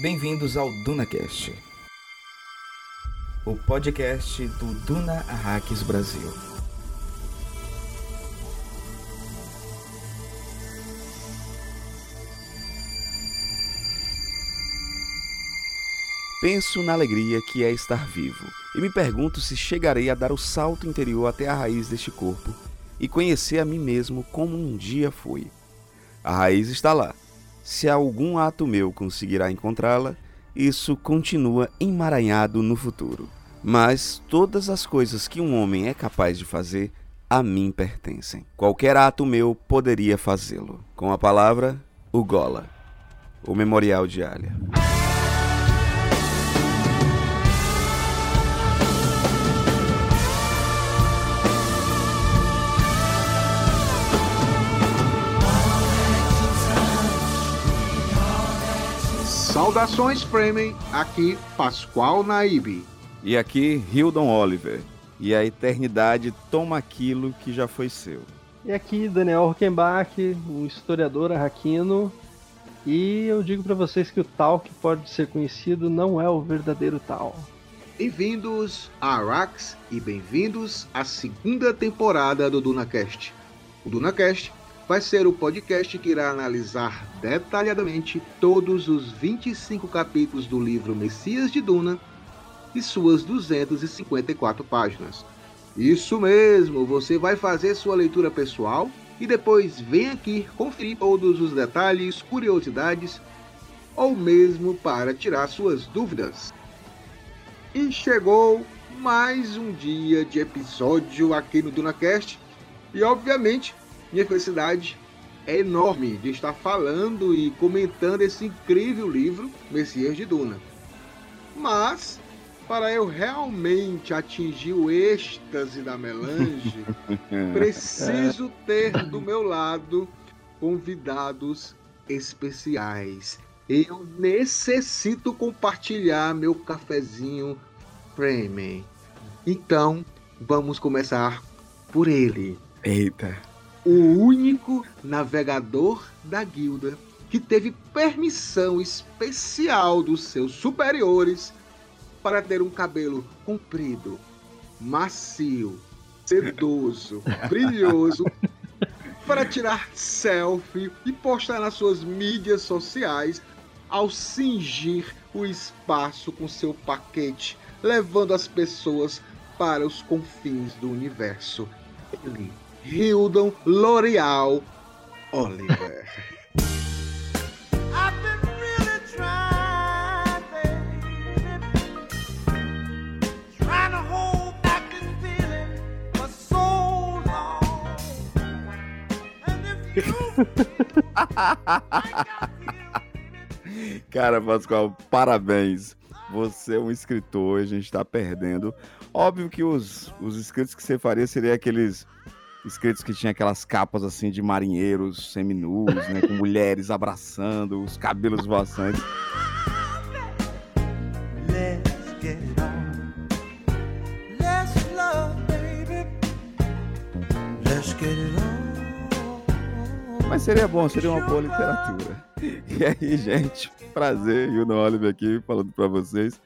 Bem-vindos ao DunaCast, o podcast do Duna Arrakis Brasil. Penso na alegria que é estar vivo e me pergunto se chegarei a dar o salto interior até a raiz deste corpo e conhecer a mim mesmo como um dia fui. A raiz está lá. Se algum ato meu conseguirá encontrá-la, isso continua emaranhado no futuro. Mas todas as coisas que um homem é capaz de fazer a mim pertencem. Qualquer ato meu poderia fazê-lo. Com a palavra, o Gola, o Memorial de Alia. Saudações Fremen, aqui Pascoal Naib. E aqui Hildon Oliver. E a eternidade toma aquilo que já foi seu. E aqui Daniel Rockenbach, um historiador arraquino. E eu digo para vocês que o tal que pode ser conhecido não é o verdadeiro tal. Bem-vindos a Arax e bem-vindos à segunda temporada do DunaCast. O DunaCast vai ser o podcast que irá analisar detalhadamente todos os 25 capítulos do livro Messias de Duna e suas 254 páginas. Isso mesmo, você vai fazer sua leitura pessoal e depois vem aqui conferir todos os detalhes, curiosidades ou mesmo para tirar suas dúvidas. E chegou mais um dia de episódio aqui no DunaCast e obviamente minha felicidade é enorme de estar falando e comentando esse incrível livro, Messias de Duna. Mas, para eu realmente atingir o êxtase da melange, preciso ter do meu lado convidados especiais. Eu necessito compartilhar meu cafezinho Fremen. Então, vamos começar por ele. Eita o único navegador da guilda que teve permissão especial dos seus superiores para ter um cabelo comprido, macio, sedoso, brilhoso, para tirar selfie e postar nas suas mídias sociais ao cingir o espaço com seu paquete, levando as pessoas para os confins do universo. Ele Hildon L'Oreal Oliver. Cara, Pascoal, parabéns. Você é um escritor, a gente está perdendo. Óbvio que os, os escritos que você faria seriam aqueles escritos que tinha aquelas capas assim de marinheiros seminus, né, com mulheres abraçando, os cabelos voaçantes. Mas seria bom, seria uma boa literatura. E aí, gente, prazer, Yuno Oliver aqui falando para vocês.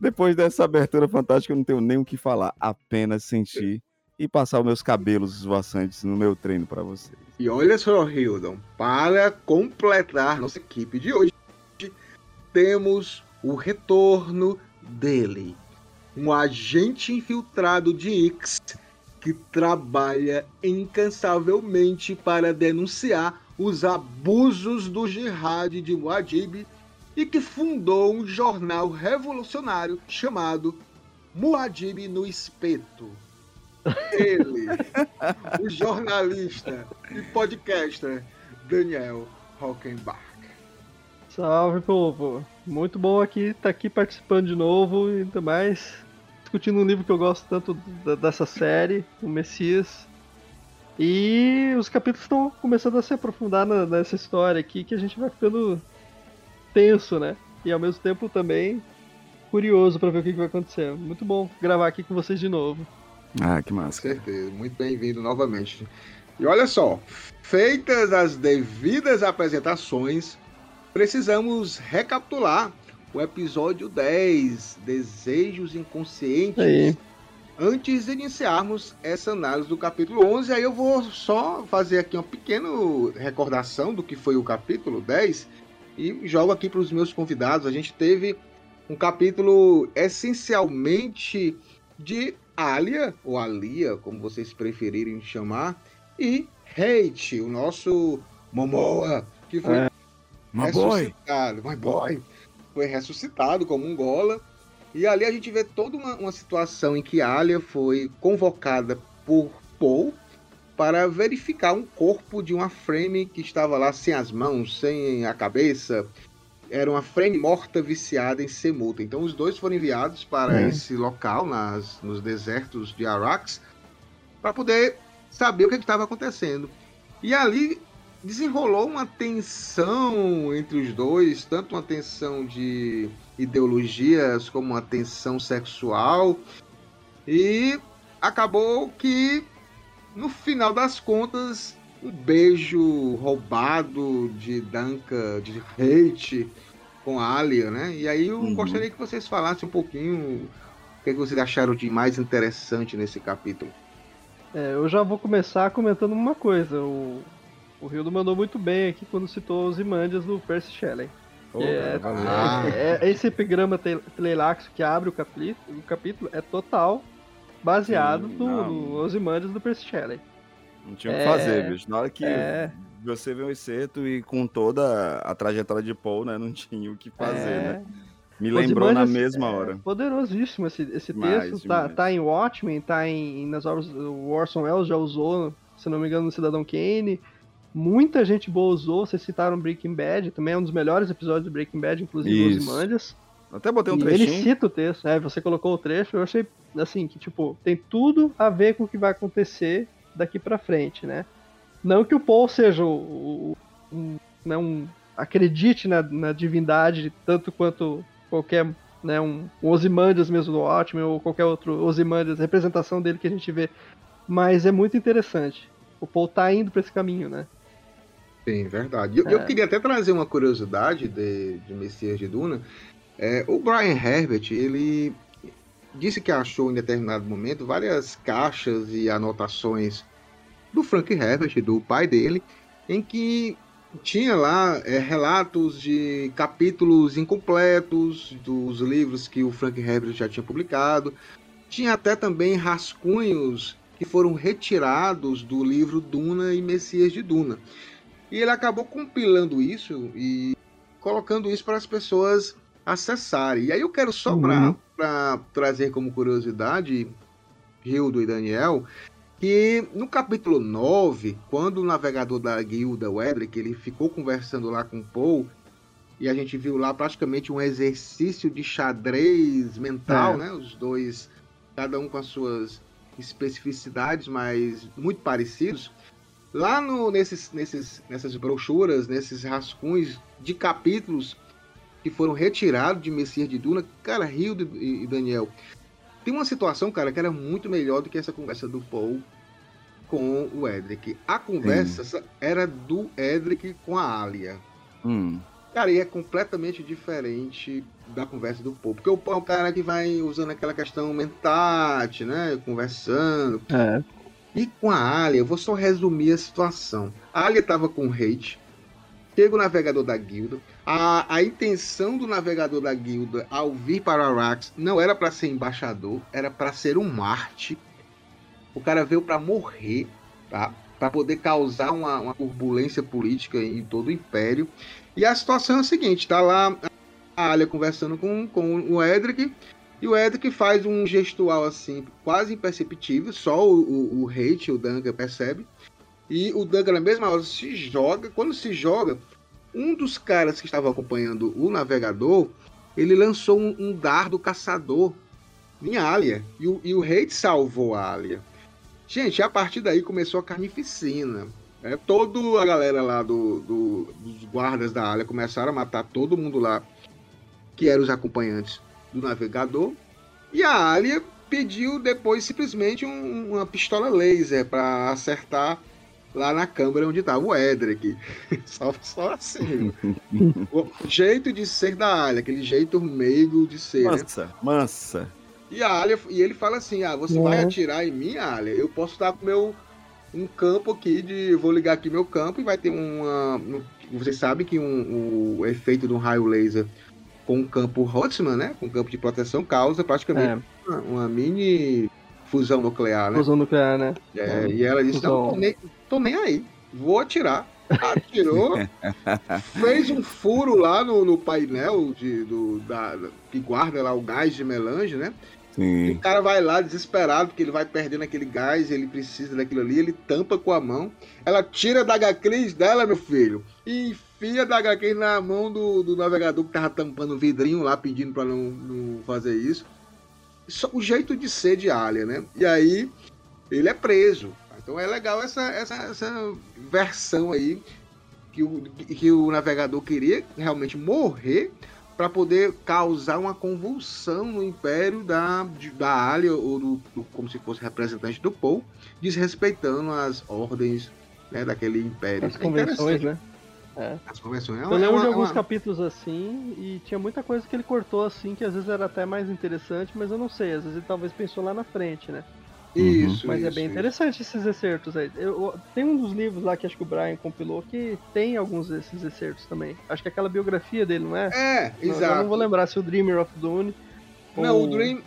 Depois dessa abertura fantástica, eu não tenho nem o que falar, apenas sentir e passar os meus cabelos esvoaçantes no meu treino para vocês. E olha só, Hildon, para completar nossa equipe de hoje, temos o retorno dele, um agente infiltrado de X que trabalha incansavelmente para denunciar os abusos do jihad de Muad'Dib e que fundou um jornal revolucionário chamado Muad'Dib no Espeto. Ele, o jornalista e podcaster Daniel Hockenbach. Salve, povo! Muito bom aqui estar tá aqui participando de novo e ainda mais discutindo um livro que eu gosto tanto dessa série, o Messias. E os capítulos estão começando a se aprofundar nessa história aqui que a gente vai ficando tenso, né? E ao mesmo tempo também curioso para ver o que vai acontecer. Muito bom gravar aqui com vocês de novo. Ah, que massa. Com certeza, muito bem-vindo novamente. E olha só, feitas as devidas apresentações, precisamos recapitular o episódio 10, Desejos Inconscientes. Aí. Antes de iniciarmos essa análise do capítulo 11, aí eu vou só fazer aqui uma pequena recordação do que foi o capítulo 10 e jogo aqui para os meus convidados. A gente teve um capítulo essencialmente de Alia, ou Alia, como vocês preferirem chamar, e Hate, o nosso Momoa, que foi É. My boy. ressuscitado. My boy. Foi ressuscitado como um gola. E ali a gente vê toda uma, uma situação em que Alia foi convocada por Paul para verificar um corpo de uma frame que estava lá sem as mãos, sem a cabeça. Era uma frame morta viciada em semuta. Então os dois foram enviados para É. esse local, nas, nos desertos de Arax, para poder saber o que estava acontecendo. E ali desenrolou uma tensão entre os dois, tanto uma tensão de ideologias como uma tensão sexual. E acabou que, no final das contas, um beijo roubado de Danka, de hate com a Alia, né? E aí eu Uhum. gostaria que vocês falassem um pouquinho o que, é que vocês acharam de mais interessante nesse capítulo. É, eu já vou começar comentando uma coisa. O, o Hildo mandou muito bem aqui quando citou os Imandias do Percy Shelley. Pô, é. Ah. é- esse epigrama telelaxo que abre o capítulo, o capítulo é total baseado Sim, no, no do Percy Shelley. Não tinha o que É. fazer, bicho. Na hora que É. você vê o excerto e com toda a trajetória de Paul, né? Não tinha o que fazer, É, né? Me lembrou na Ozymandias mesma é hora. Poderosíssimo esse, esse Demais, texto. Tá, demais. tá em Watchmen, tá em, nas obras. O Orson Welles já usou, se não me engano, no Cidadão Kane. Muita gente boa usou. Vocês citaram Breaking Bad, também é um dos melhores episódios do Breaking Bad, inclusive Isso. os Imandias. Até botei um E ele trechinho. cita o texto, né? Você colocou o trecho, eu achei assim que tipo tem tudo a ver com o que vai acontecer daqui pra frente, né? Não que o Paul seja o, o- um, né, um- acredite na, na divindade tanto quanto qualquer né, um, um Ozymandias mesmo do Watchmen ou qualquer outro Ozymandias, representação dele que a gente vê, mas é muito interessante. O Paul tá indo pra esse caminho, né? Sim, verdade. Eu, eu É. queria até trazer uma curiosidade de, de Messias de Duna. É, o Brian Herbert, ele disse que achou em determinado momento várias caixas e anotações do Frank Herbert, do pai dele, em que tinha lá é, relatos de capítulos incompletos dos livros que o Frank Herbert já tinha publicado. Tinha até também rascunhos que foram retirados do livro Duna e Messias de Duna. E ele acabou compilando isso e colocando isso para as pessoas acessarem. E aí eu quero só Uhum. para trazer como curiosidade, Hildo e Daniel, que no capítulo 9, quando o navegador da guilda, o Edric, ele ficou conversando lá com o Paul, e a gente viu lá praticamente um exercício de xadrez mental, É. né? Os dois, cada um com as suas especificidades, mas muito parecidos. Lá no, nesses, nesses, nessas brochuras, nesses rascunhos de capítulos que foram retirados de Messias de Duna, cara, e, e Daniel, tem uma situação, cara, que era muito melhor do que essa conversa do Paul com o Edric. A conversa era do Edric com a Alia. Hum. Cara, e é completamente diferente da conversa do Paul. Porque o Paul é cara que vai usando aquela questão mentate, né? Conversando. É. E com a Alia, eu vou só resumir a situação. A Alia tava com hate. Chega o navegador da guilda. A, a intenção do navegador da guilda ao vir para Arax não era para ser embaixador, era para ser um Marte. O cara veio para morrer, tá? Para poder causar uma, uma turbulência política em todo o império. E a situação é a seguinte: tá lá a Alia conversando com, com o Edric. E o Edric faz um gestual assim, quase imperceptível, só o, o, o hate, o Dunga percebe. E o Dunga, na mesma hora, se joga. Quando se joga, um dos caras que estava acompanhando o navegador, ele lançou um, um dardo caçador em Alia. E o, e o hate salvou a Alia. Gente, a partir daí começou a carnificina. É, toda a galera lá do, do- dos guardas da Alia começaram a matar todo mundo lá, que eram os acompanhantes do navegador. E a Alia pediu depois simplesmente um- uma pistola laser para acertar lá na câmara onde tava o Edric. só, só assim. o jeito de ser da Alia, aquele jeito meigo de ser. Mansa, né? mansa. E a Alia, e ele fala assim: Ah, você uhum. vai atirar em mim, Alia? Eu posso estar com meu um campo aqui de. Vou ligar aqui meu campo e vai ter uma. Você sabe que um, o efeito de um raio laser com um campo Hotzman, né? Com um campo de proteção, causa praticamente é. uma, uma, mini fusão nuclear, né? Fusão nuclear, né? É, é. e ela disse: Não, tô nem, tô nem aí, vou atirar. Atirou, fez um furo lá no, no painel de, do, da, que guarda lá o gás de melange, né? Sim. O cara vai lá desesperado, porque ele vai perdendo aquele gás, ele precisa daquilo ali, ele tampa com a mão. Ela tira da HCris dela, meu filho, e enfia da HCris na mão do, do navegador que tava tampando o vidrinho lá, pedindo para não, não fazer isso. Só o jeito de ser de Alia, né? E aí ele é preso. Então é legal essa, essa, essa versão aí que o, que o navegador queria realmente morrer para poder causar uma convulsão no império da, da Alia, ou do, do, como se fosse representante do Paul, desrespeitando as ordens né, daquele império. As é convenções, né? É. As convenções. É uma, Eu lembro é uma, de alguns uma... capítulos assim, e tinha muita coisa que ele cortou assim, que às vezes era até mais interessante, mas eu não sei, às vezes ele talvez pensou lá na frente, né? Isso. Mas isso, é bem isso. interessante esses excertos aí. Eu, tem um dos livros lá que acho que o Brian compilou que tem alguns desses excertos também. Acho que é aquela biografia dele, não é? É, exato. Eu não vou lembrar se o Dreamer of Dune. Não, ou... o Dream.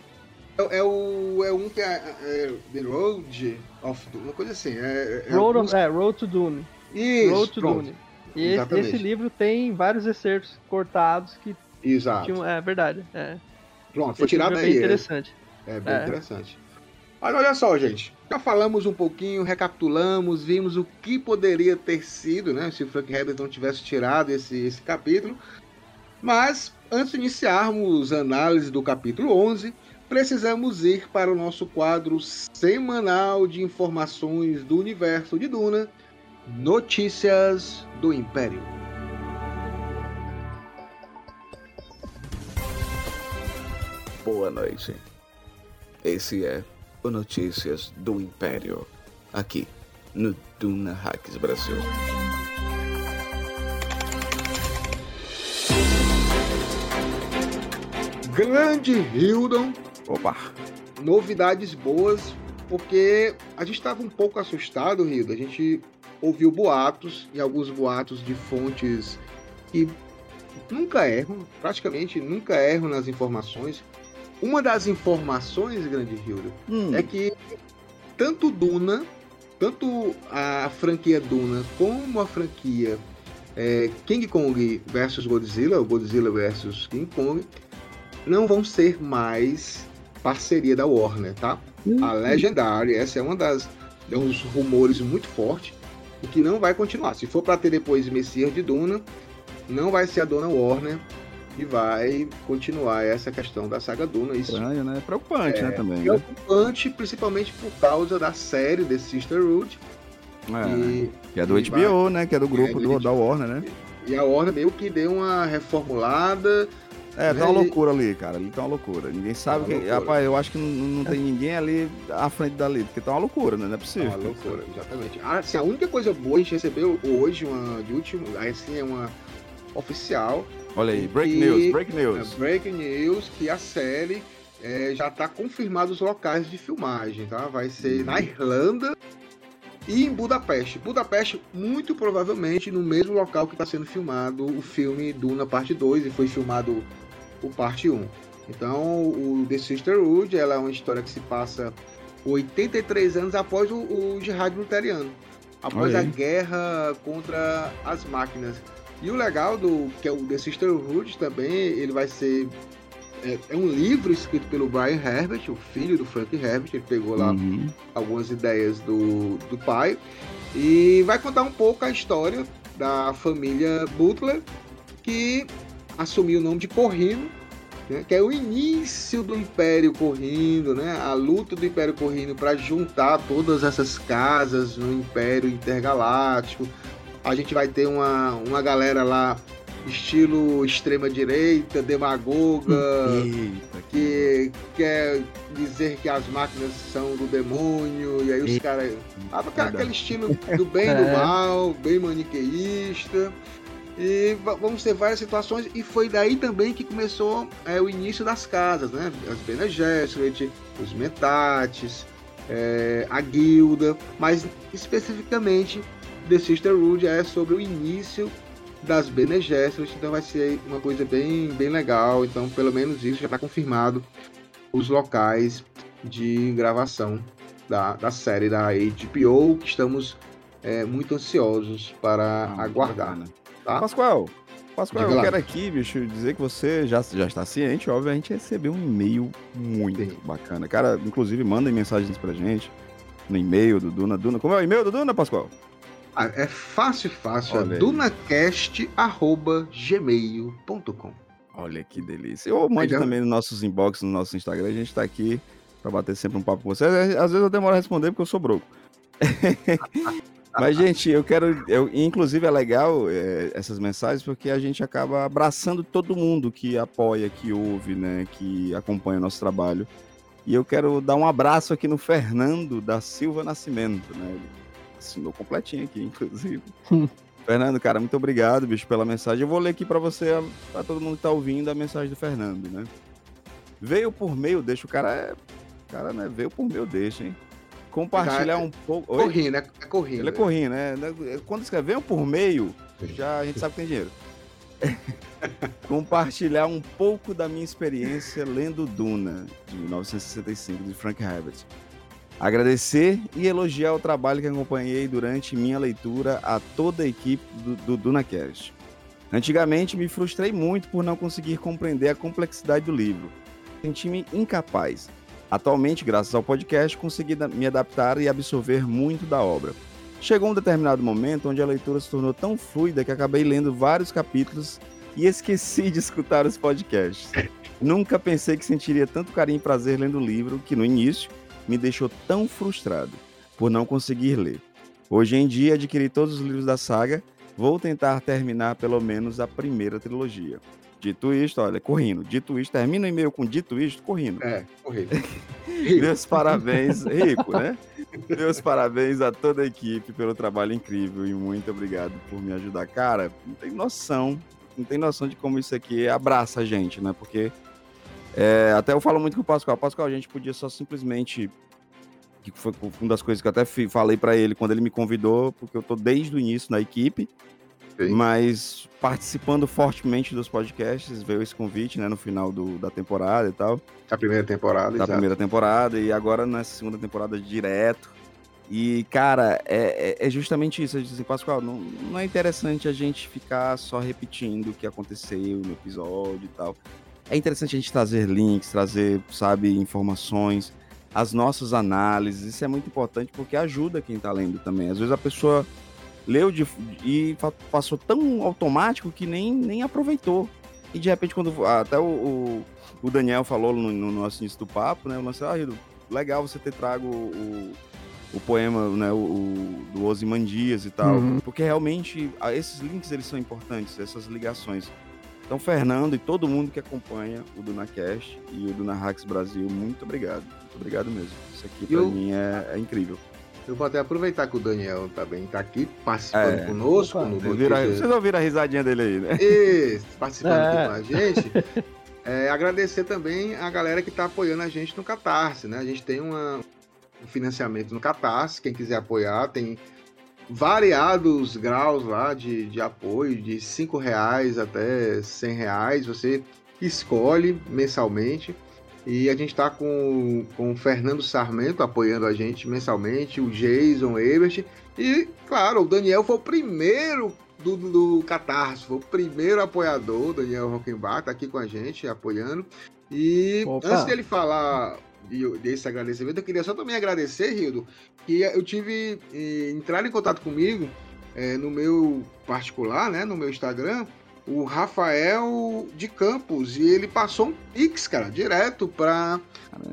É, é, o, é um que é, é The Road of Dune, uma coisa assim. É, é, Road, of, é Road to Dune. Isso, Road to pronto. Dune. E esse, esse, livro tem vários excertos cortados que. Exato. Tinham, é verdade. É. Pronto, foi tirado aí. É bem interessante. É, bem interessante. Mas olha só, gente. Já falamos um pouquinho, recapitulamos, vimos o que poderia ter sido, né? Se o Frank Herbert não tivesse tirado esse, esse capítulo. Mas, antes de iniciarmos a análise do capítulo 11, precisamos ir para o nosso quadro semanal de informações do universo de Duna, Notícias do Império. Boa noite. Esse é o Notícias do Império, aqui no Duna Hacks Brasil. Grande Hildon. Opa! Novidades boas, porque a gente estava um pouco assustado, Hilda. A gente ouviu boatos, e alguns boatos de fontes que nunca erram, praticamente nunca erram nas informações, uma das informações, grande Hilda, hum. é que tanto Duna, tanto a franquia Duna como a franquia é, King Kong versus Godzilla, ou Godzilla versus King Kong, não vão ser mais parceria da Warner, tá? Hum. A Legendary, essa é uma das é dos rumores muito forte, e que não vai continuar. Se for para ter depois Messias de Duna, não vai ser a dona Warner e vai continuar essa questão da saga Duna. Isso Estranho, né? Preocupante, é, né, também. Né? Preocupante, né? principalmente por causa da série The Sisterhood. É, e, que é do HBO, vai, né? Que é do grupo é do, da Warner, né? E a Warner meio que deu uma reformulada. É, né? tá uma loucura ali, cara. Ali tá uma loucura. Ninguém sabe tá que. Rapaz, eu acho que não, não tem ninguém ali à frente dali, porque tá uma loucura, né? Não é possível. Tá uma loucura, exatamente. Ah, assim, a única coisa boa a gente recebeu hoje, uma de último, assim, é uma oficial, Olha aí, break news, break news. É, break news que a série é, já está confirmado os locais de filmagem, tá? Vai ser uhum. na Irlanda e em Budapeste. Budapeste, muito provavelmente, no mesmo local que está sendo filmado o filme Duna Parte 2 e foi filmado o Parte 1. Então, o The Sisterhood ela é uma história que se passa 83 anos após o, o jihad luteriano, após a guerra contra as máquinas. E o legal do que é o The Sisterhood também, ele vai ser é, é, um livro escrito pelo Brian Herbert, o filho do Frank Herbert. Ele pegou lá uhum. algumas ideias do, do pai e vai contar um pouco a história da família Butler que assumiu o nome de Corrino, né, que é o início do Império Corrino, né, a luta do Império Corrino para juntar todas essas casas no Império Intergaláctico a gente vai ter uma, uma galera lá estilo extrema-direita, demagoga, Eita, que quer dizer que as máquinas são do demônio, e aí os caras. Aquele estilo do bem e do é. mal, bem maniqueísta. E vamos ter várias situações, e foi daí também que começou é, o início das casas, né? As Bene Gesserit, os Metates, é, a Guilda, mas especificamente The Sisterhood é sobre o início das Bene Gesserit, então vai ser uma coisa bem, bem legal. Então, pelo menos isso já está confirmado os locais de gravação da, da série da HBO, que estamos é, muito ansiosos para ah, aguardar. Tá? Pascoal, Pascoal, eu quero aqui, bicho, dizer que você já, já está ciente, óbvio, a gente recebeu um e-mail muito Sim. bacana. Cara, inclusive, mandem mensagens pra gente no e-mail do Duna. Duna. Como é o e-mail do Duna, Pascoal? Ah, é fácil, fácil. É dunacast.gmail.com. Olha que delícia. Ou mande também nos nossos inbox, no nosso Instagram. A gente tá aqui para bater sempre um papo com vocês. Às vezes eu demoro a responder porque eu sou broco. Mas, gente, eu quero. Eu, inclusive, é legal é, essas mensagens porque a gente acaba abraçando todo mundo que apoia, que ouve, né? Que acompanha o nosso trabalho. E eu quero dar um abraço aqui no Fernando da Silva Nascimento, né? Assinou completinho aqui, inclusive. Fernando, cara, muito obrigado, bicho, pela mensagem. Eu vou ler aqui para você, para todo mundo que tá ouvindo, a mensagem do Fernando, né? Veio por meio, deixa o cara. É, cara, né? Veio por meio, deixa, hein? Compartilhar um pouco. Correndo, é, é correndo. Ele é correndo, né? Quando escreve veio por meio, já a gente sabe que tem dinheiro. Compartilhar um pouco da minha experiência lendo Duna, de 1965, de Frank Herbert. Agradecer e elogiar o trabalho que acompanhei durante minha leitura a toda a equipe do, do DunaCast. Antigamente me frustrei muito por não conseguir compreender a complexidade do livro. Senti-me incapaz. Atualmente, graças ao podcast, consegui me adaptar e absorver muito da obra. Chegou um determinado momento onde a leitura se tornou tão fluida que acabei lendo vários capítulos e esqueci de escutar os podcasts. Nunca pensei que sentiria tanto carinho e prazer lendo o livro que, no início, me deixou tão frustrado por não conseguir ler. Hoje em dia, adquiri todos os livros da saga, vou tentar terminar pelo menos a primeira trilogia. Dito isto, olha, correndo. Dito isto, termina o e-mail com dito isto, correndo. É, correndo. Meus parabéns, rico, né? Meus parabéns a toda a equipe pelo trabalho incrível e muito obrigado por me ajudar. Cara, não tem noção, não tem noção de como isso aqui abraça a gente, né? Porque é, até eu falo muito com o Pascoal. Pascoal, a gente podia só simplesmente. Que foi uma das coisas que eu até falei para ele quando ele me convidou, porque eu tô desde o início na equipe, Sim. mas participando fortemente dos podcasts, veio esse convite, né, no final do, da temporada e tal. Da primeira temporada, Da exato. primeira temporada, e agora nessa segunda temporada direto. E, cara, é, é, é justamente isso. A gente diz assim, Pascoal, não, não é interessante a gente ficar só repetindo o que aconteceu no episódio e tal é interessante a gente trazer links, trazer, sabe, informações, as nossas análises. Isso é muito importante porque ajuda quem está lendo também. Às vezes a pessoa leu de, e passou tão automático que nem, nem aproveitou. E de repente, quando até o, o, o Daniel falou no, no, nosso início do papo, né? Eu lancei, ah, Rido, legal você ter trago o, o poema, né, o, o do Osimandias e tal, uhum. porque realmente esses links eles são importantes, essas ligações. Então, Fernando e todo mundo que acompanha o DunaCast e o Dunahax Brasil, muito obrigado. Muito obrigado mesmo. Isso aqui para mim é, é, incrível. Eu vou até aproveitar que o Daniel também está aqui participando é. conosco. Opa, no vira, vocês ouviram a risadinha dele aí, né? Isso, participando é. aqui com a gente. É, agradecer também a galera que está apoiando a gente no Catarse, né? A gente tem uma, um financiamento no Catarse, quem quiser apoiar, tem variados graus lá de, de apoio, de cinco reais até cem reais, você escolhe mensalmente. E a gente está com, com o Fernando Sarmento apoiando a gente mensalmente, o Jason Ebert. E, claro, o Daniel foi o primeiro do, do Catarse, foi o primeiro apoiador, Daniel Rockenbach, está aqui com a gente, apoiando. E Opa. antes dele falar desse agradecimento, eu queria só também agradecer, Rildo, que eu tive eh, entrar em contato comigo eh, no meu particular, né, no meu Instagram, o Rafael de Campos e ele passou um Pix, cara, direto para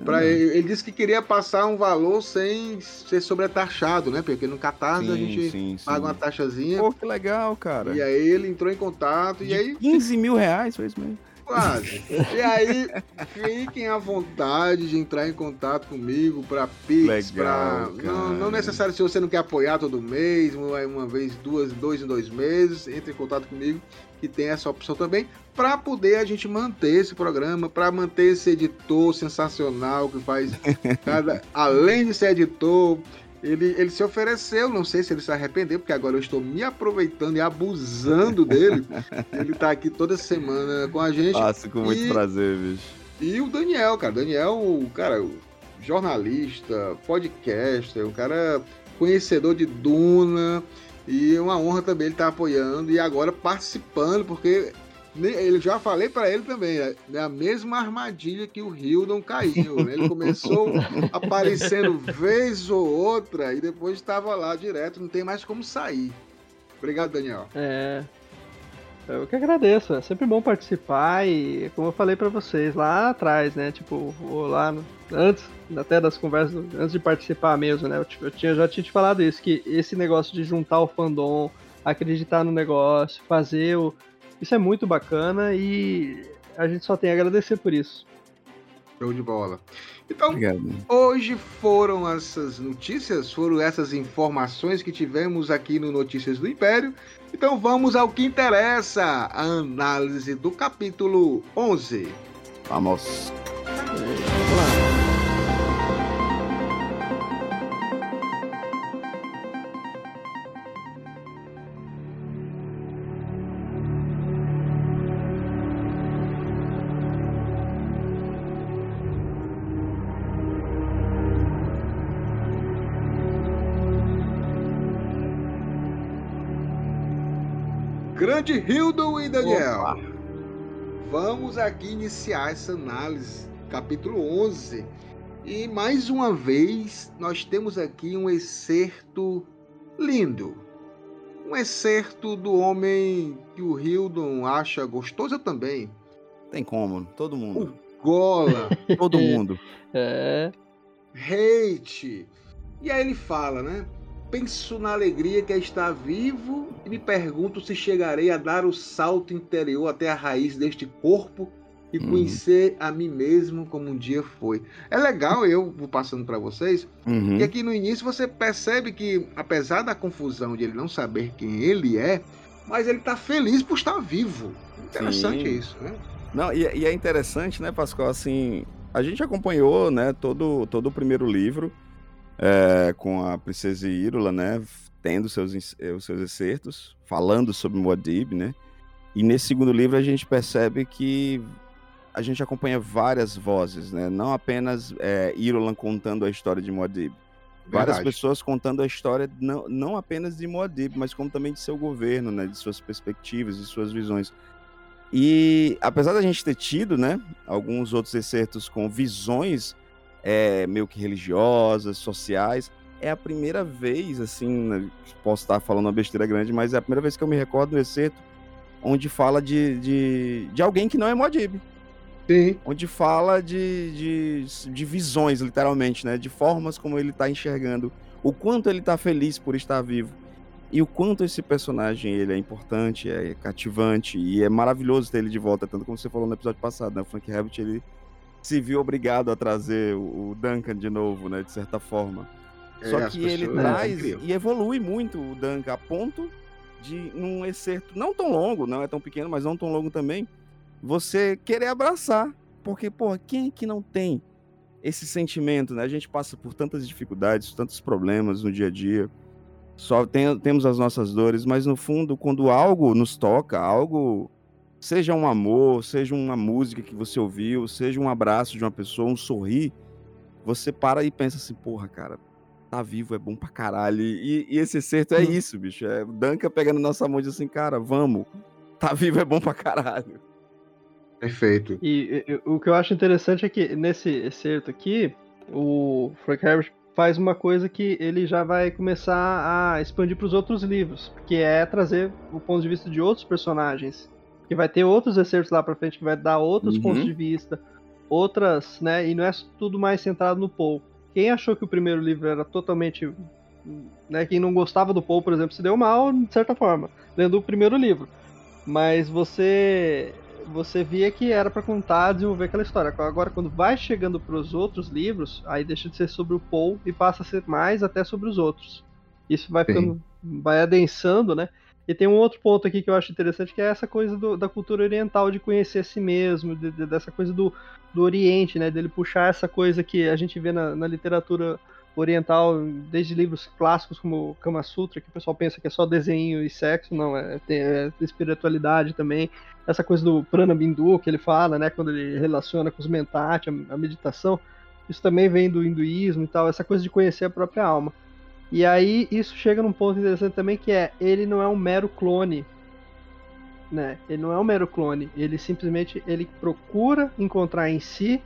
para ele, ele disse que queria passar um valor sem ser sobretaxado, né? Porque no Catarse Sim, a gente sim, sim. paga uma taxazinha. Pô, que legal, cara. E aí ele entrou em contato e aí 15 mil reais, foi isso mesmo. Quase. E aí fiquem à vontade de entrar em contato comigo para Pix, Legal, para não, não necessário se você não quer apoiar todo mês, uma, uma vez, duas, dois em dois meses, entre em contato comigo que tem essa opção também para poder a gente manter esse programa, para manter esse editor sensacional que faz cada, além de ser editor, ele, ele se ofereceu, não sei se ele se arrependeu, porque agora eu estou me aproveitando e abusando dele. ele tá aqui toda semana com a gente. Faço com muito E- prazer, bicho. E o Daniel, cara. Daniel, o cara, jornalista, podcaster, o cara conhecedor de Duna. E é uma honra também ele estar apoiando e agora participando, porque ele já falei para ele também, é é a mesma armadilha que o Hildon caiu. né? Ele começou aparecendo vez ou outra e depois estava lá direto, não tem mais como sair. Obrigado, Daniel. É. Eu que agradeço, é sempre bom participar e como eu falei pra vocês lá atrás, né? Tipo, lá no- antes até das conversas, antes de participar mesmo, né? Eu, tipo, eu tinha, já tinha te falado isso, que esse negócio de juntar o fandom, acreditar no negócio, fazer o. Isso é muito bacana e a gente só tem a agradecer por isso. Show de bola. Então, Obrigado. Hoje foram essas notícias, foram essas informações que tivemos aqui no Notícias do Império. Então vamos ao que interessa, a análise do capítulo 11. Vamos. Vamos lá. Grande Hildon e Daniel. Opa. Vamos aqui iniciar essa análise, capítulo 11. E mais uma vez nós temos aqui um excerto lindo. Um excerto do homem que o Hildon acha gostoso também. Tem como, todo mundo. Gola. Todo mundo. É. hate. E aí ele fala, né? Penso na alegria que é estar vivo e me pergunto se chegarei a dar o salto interior até a raiz deste corpo e Uhum. conhecer a mim mesmo como um dia foi. É legal, eu vou passando para vocês, Uhum. que aqui no início você percebe que, apesar da confusão de ele não saber quem ele é, mas ele tá feliz por estar vivo. Interessante Sim. isso, né? Não, e, e é interessante, né, Pascoal, assim, a gente acompanhou, né, todo, todo o primeiro livro é, com a Princesa Írula, né, tendo seus, eh, os seus excertos, falando sobre Muad'Dib, né, e nesse segundo livro a gente percebe que a gente acompanha várias vozes, né, não apenas é, Irulan contando a história de Muad'Dib, várias Verdade. pessoas contando a história não, não apenas de Muad'Dib, mas como também de seu governo, né, de suas perspectivas, de suas visões. E apesar da gente ter tido, né, alguns outros excertos com visões é, meio que religiosas, sociais, é a primeira vez, assim, né, posso estar falando uma besteira grande, mas é a primeira vez que eu me recordo do excerto onde fala de, de, de alguém que não é Muad'Dib, Sim. onde fala de, de, de visões, literalmente, né, de formas como ele está enxergando, o quanto ele está feliz por estar vivo. E o quanto esse personagem ele é importante, é cativante e é maravilhoso ter ele de volta, tanto como você falou no episódio passado, né? O Frank Herbert ele se viu obrigado a trazer o Duncan de novo, né? De certa forma. É, Só que ele traz é e evolui muito o Duncan a ponto de, num excerto não tão longo, não é tão pequeno, mas não tão longo também, você querer abraçar. Porque, pô, quem é que não tem esse sentimento, né? A gente passa por tantas dificuldades, tantos problemas no dia a dia. Só tem- temos as nossas dores, mas no fundo, quando algo nos toca, algo, seja um amor, seja uma música que você ouviu, seja um abraço de uma pessoa, um sorrir, você para e pensa assim, porra, cara, tá vivo é bom pra caralho. E, e esse excerto é Uhum. isso, bicho. É o Danca pegando nossa mão e diz assim, cara, vamos. Tá vivo é bom pra caralho. Perfeito. E, e, o que eu acho interessante é que nesse excerto aqui, o Frank Herbert faz uma coisa que ele já vai começar a expandir para os outros livros, que é trazer o ponto de vista de outros personagens. Que vai ter outros excertos lá pra frente que vai dar outros Uhum. pontos de vista, outras, né? E não é tudo mais centrado no Paul. Quem achou que o primeiro livro era totalmente. Né, quem não gostava do Paul, por exemplo, se deu mal, de certa forma, lendo o primeiro livro. Mas você você via que era pra contar, desenvolver aquela história. Agora, quando vai chegando pros outros livros, aí deixa de ser sobre o Paul e passa a ser mais até sobre os outros. Isso vai Sim. ficando, vai adensando, né? E tem um outro ponto aqui que eu acho interessante, que é essa coisa do- da cultura oriental, de conhecer a si mesmo, de- de- dessa coisa do, do Oriente, né? Dele puxar essa coisa que a gente vê na, na literatura oriental, desde livros clássicos como Kama Sutra, que o pessoal pensa que é só desenho e sexo, não, é, tem é espiritualidade também. Essa coisa do Prana Bindu que ele fala, né? Quando ele relaciona com os mentat, a, a meditação, isso também vem do hinduísmo e tal, essa coisa de conhecer a própria alma. E aí isso chega num ponto interessante também que é ele não é um mero clone, né? Ele não é um mero clone, ele simplesmente ele procura encontrar em si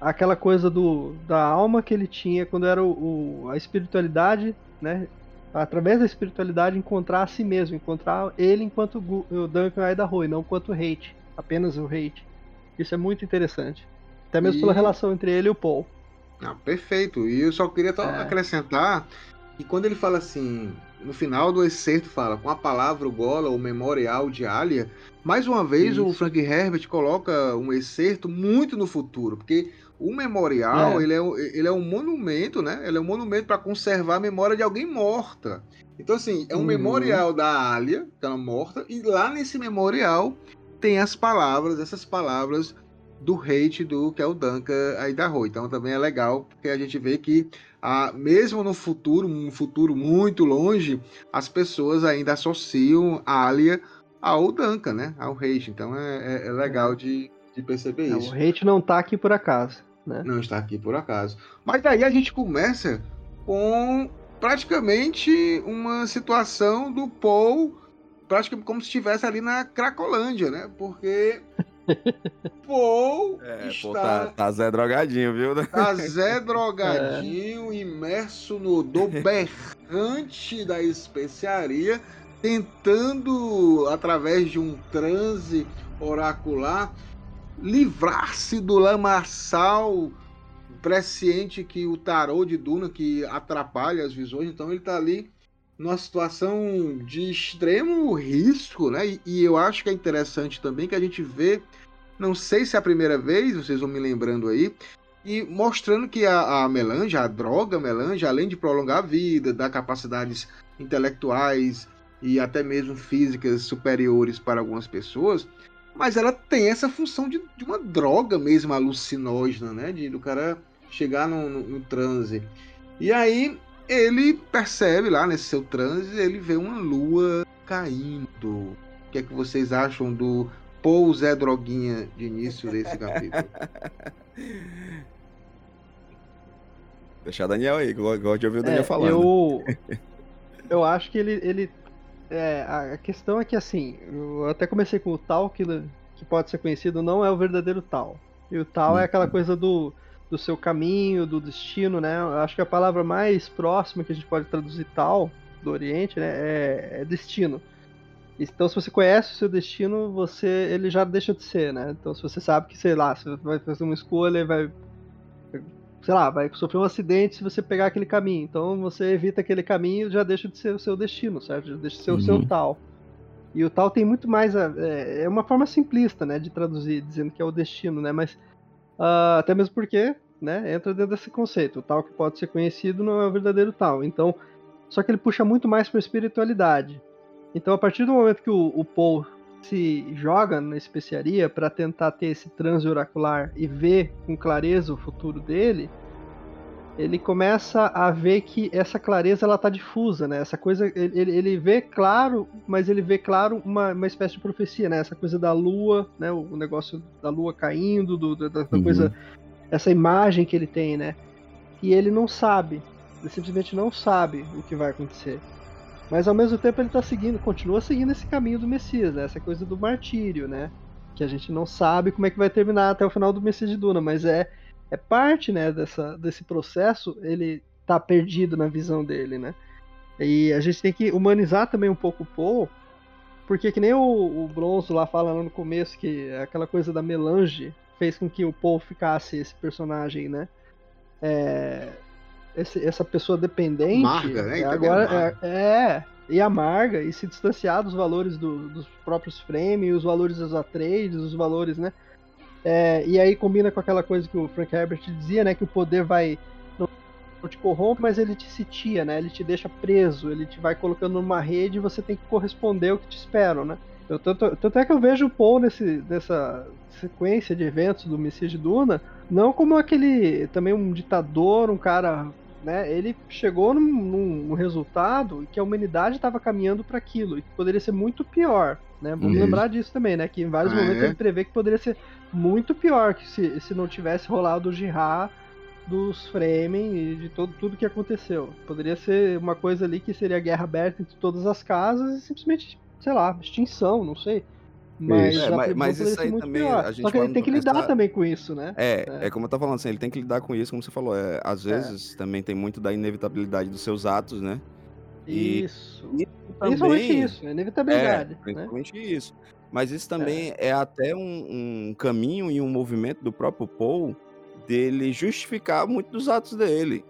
aquela coisa do da alma que ele tinha quando era o, o- a espiritualidade, né? Através da espiritualidade encontrar a si mesmo, encontrar ele enquanto o Duncan Idaho e não enquanto hate, apenas o hate. Isso é muito interessante. Até mesmo E- pela relação entre ele e o Paul. Não, perfeito. E eu só queria É. acrescentar que quando ele fala assim, no final do excerto fala com a palavra gola ou memorial de Alia, mais uma vez o Isso. Frank Herbert coloca um excerto muito no futuro, porque o memorial É. ele, é, um- ele é um monumento, né? Ele é um monumento para conservar a memória de alguém morta. Então assim, é um Uhum. memorial da Alia, que ela morta, e lá nesse memorial tem as palavras, essas palavras do hate do que é o Duncan Idaho. Então também é legal, porque a gente vê que ah, mesmo no futuro, um futuro muito longe, as pessoas ainda associam a Alia ao Duncan, né? Ao hate. Então é, é- é legal de, de perceber isso. o hate não tá aqui por acaso, né? Não está aqui por acaso. Mas daí a gente começa com praticamente uma situação do Paul, praticamente como se estivesse ali na Cracolândia, né? Porque Paul É, está pô, tá, tá Zé drogadinho, viu? Tá Zé drogadinho, imerso no do berrante da especiaria, tentando, através de um transe oracular, livrar-se do lamaçal presciente que o tarô de Duna, que atrapalha as visões. Então ele tá ali numa situação de extremo risco, né? E, e eu acho que é interessante também que a gente vê, não sei se é a primeira vez, vocês vão me lembrando aí, e mostrando que a, a melange, a droga melange, além de prolongar a vida, dar capacidades intelectuais e até mesmo físicas superiores para algumas pessoas, mas ela tem essa função de, de uma droga mesmo alucinógena, né? De, do cara chegar no, no, no transe. E aí ele percebe lá nesse seu transe, ele vê uma lua caindo. O que é que vocês acham do Paul Zé Droguinha de início desse capítulo? Deixar Daniel aí, gosto de ouvir o Daniel É, falando. Eu, eu acho que ele. ele é, a a questão é que assim, eu até comecei com o tal, que, que pode ser conhecido, não é o verdadeiro tal. E o tal é aquela coisa do, do seu caminho, do destino, né? Eu acho que a palavra mais próxima que a gente pode traduzir tal do Oriente, né, é, é destino. Então, se você conhece o seu destino, você ele já deixa de ser, né? Então, se você sabe que, sei lá, você vai fazer uma escolha e vai sei lá, vai sofrer um acidente se você pegar aquele caminho. Então você evita aquele caminho já deixa de ser o seu destino, certo? Já deixa de ser o seu Uhum. tal. E o tal tem muito mais. a- É, é uma forma simplista, né, de traduzir, dizendo que é o destino, né? Mas ah, até mesmo porque, né, entra dentro desse conceito. O tal que pode ser conhecido não é o verdadeiro tal. Então, só que ele puxa muito mais para espiritualidade. Então, a partir do momento que o, o Paul se joga na especiaria para tentar ter esse transe oracular e ver com clareza o futuro dele, ele começa a ver que essa clareza ela tá difusa, né? Essa coisa ele, ele- vê claro, mas ele vê claro uma, uma espécie de profecia, né? Essa coisa da lua, né? O, o negócio da lua caindo, do, da, da Uhum. coisa, essa imagem que ele tem, né? E ele não sabe, ele simplesmente não sabe o que vai acontecer. Mas ao mesmo tempo ele tá seguindo, continua seguindo esse caminho do Messias, né? Essa coisa do martírio, né? Que a gente não sabe como é que vai terminar até o final do Messias de Duna, mas é, é parte, né, dessa, desse processo, ele tá perdido na visão dele, né? E a gente tem que humanizar também um pouco o Paul porque que nem o, o Bronzo lá falando no começo que aquela coisa da melange fez com que o Paul ficasse esse personagem, né? É, esse, essa pessoa dependente. Amarga, né? é, agora amarga. é, é, e amarga e se distanciar dos valores do- dos próprios frame, os valores dos Atreides, os valores, né? É, e aí combina com aquela coisa que o Frank Herbert dizia, né? Que o poder vai não, não te corrompe, mas ele te sitia, né? Ele te deixa preso, ele te vai colocando numa rede e você tem que corresponder ao que te esperam, né? Eu, tanto, tanto é que eu vejo o Paul nesse, nessa sequência de eventos do Messias de Duna, não como aquele também um ditador, um cara, né? Ele chegou num, num- resultado que a humanidade estava caminhando para aquilo e que poderia ser muito pior, né? Vamos Isso. lembrar disso também, né? Que em vários Ah, momentos é? ele prevê que poderia ser muito pior que se, se não tivesse rolado o jihad dos Fremen e de todo, tudo que aconteceu. Poderia ser uma coisa ali que seria guerra aberta entre todas as casas e simplesmente, sei lá, extinção, não sei. Mas, Isso. É, mas- mas isso ser aí também, pior. a gente Só que ele tem que lidar pensar- também com isso, né? É, É. é, como eu tô falando assim, ele tem que lidar com isso, como você falou. É, às vezes também tem muito da inevitabilidade dos seus atos, né? E- Isso. e Principalmente também- isso, é inevitabilidade. É, né? principalmente isso. Mas isso também é, até um, um caminho e um movimento do próprio Paul dele justificar muito dos atos dele.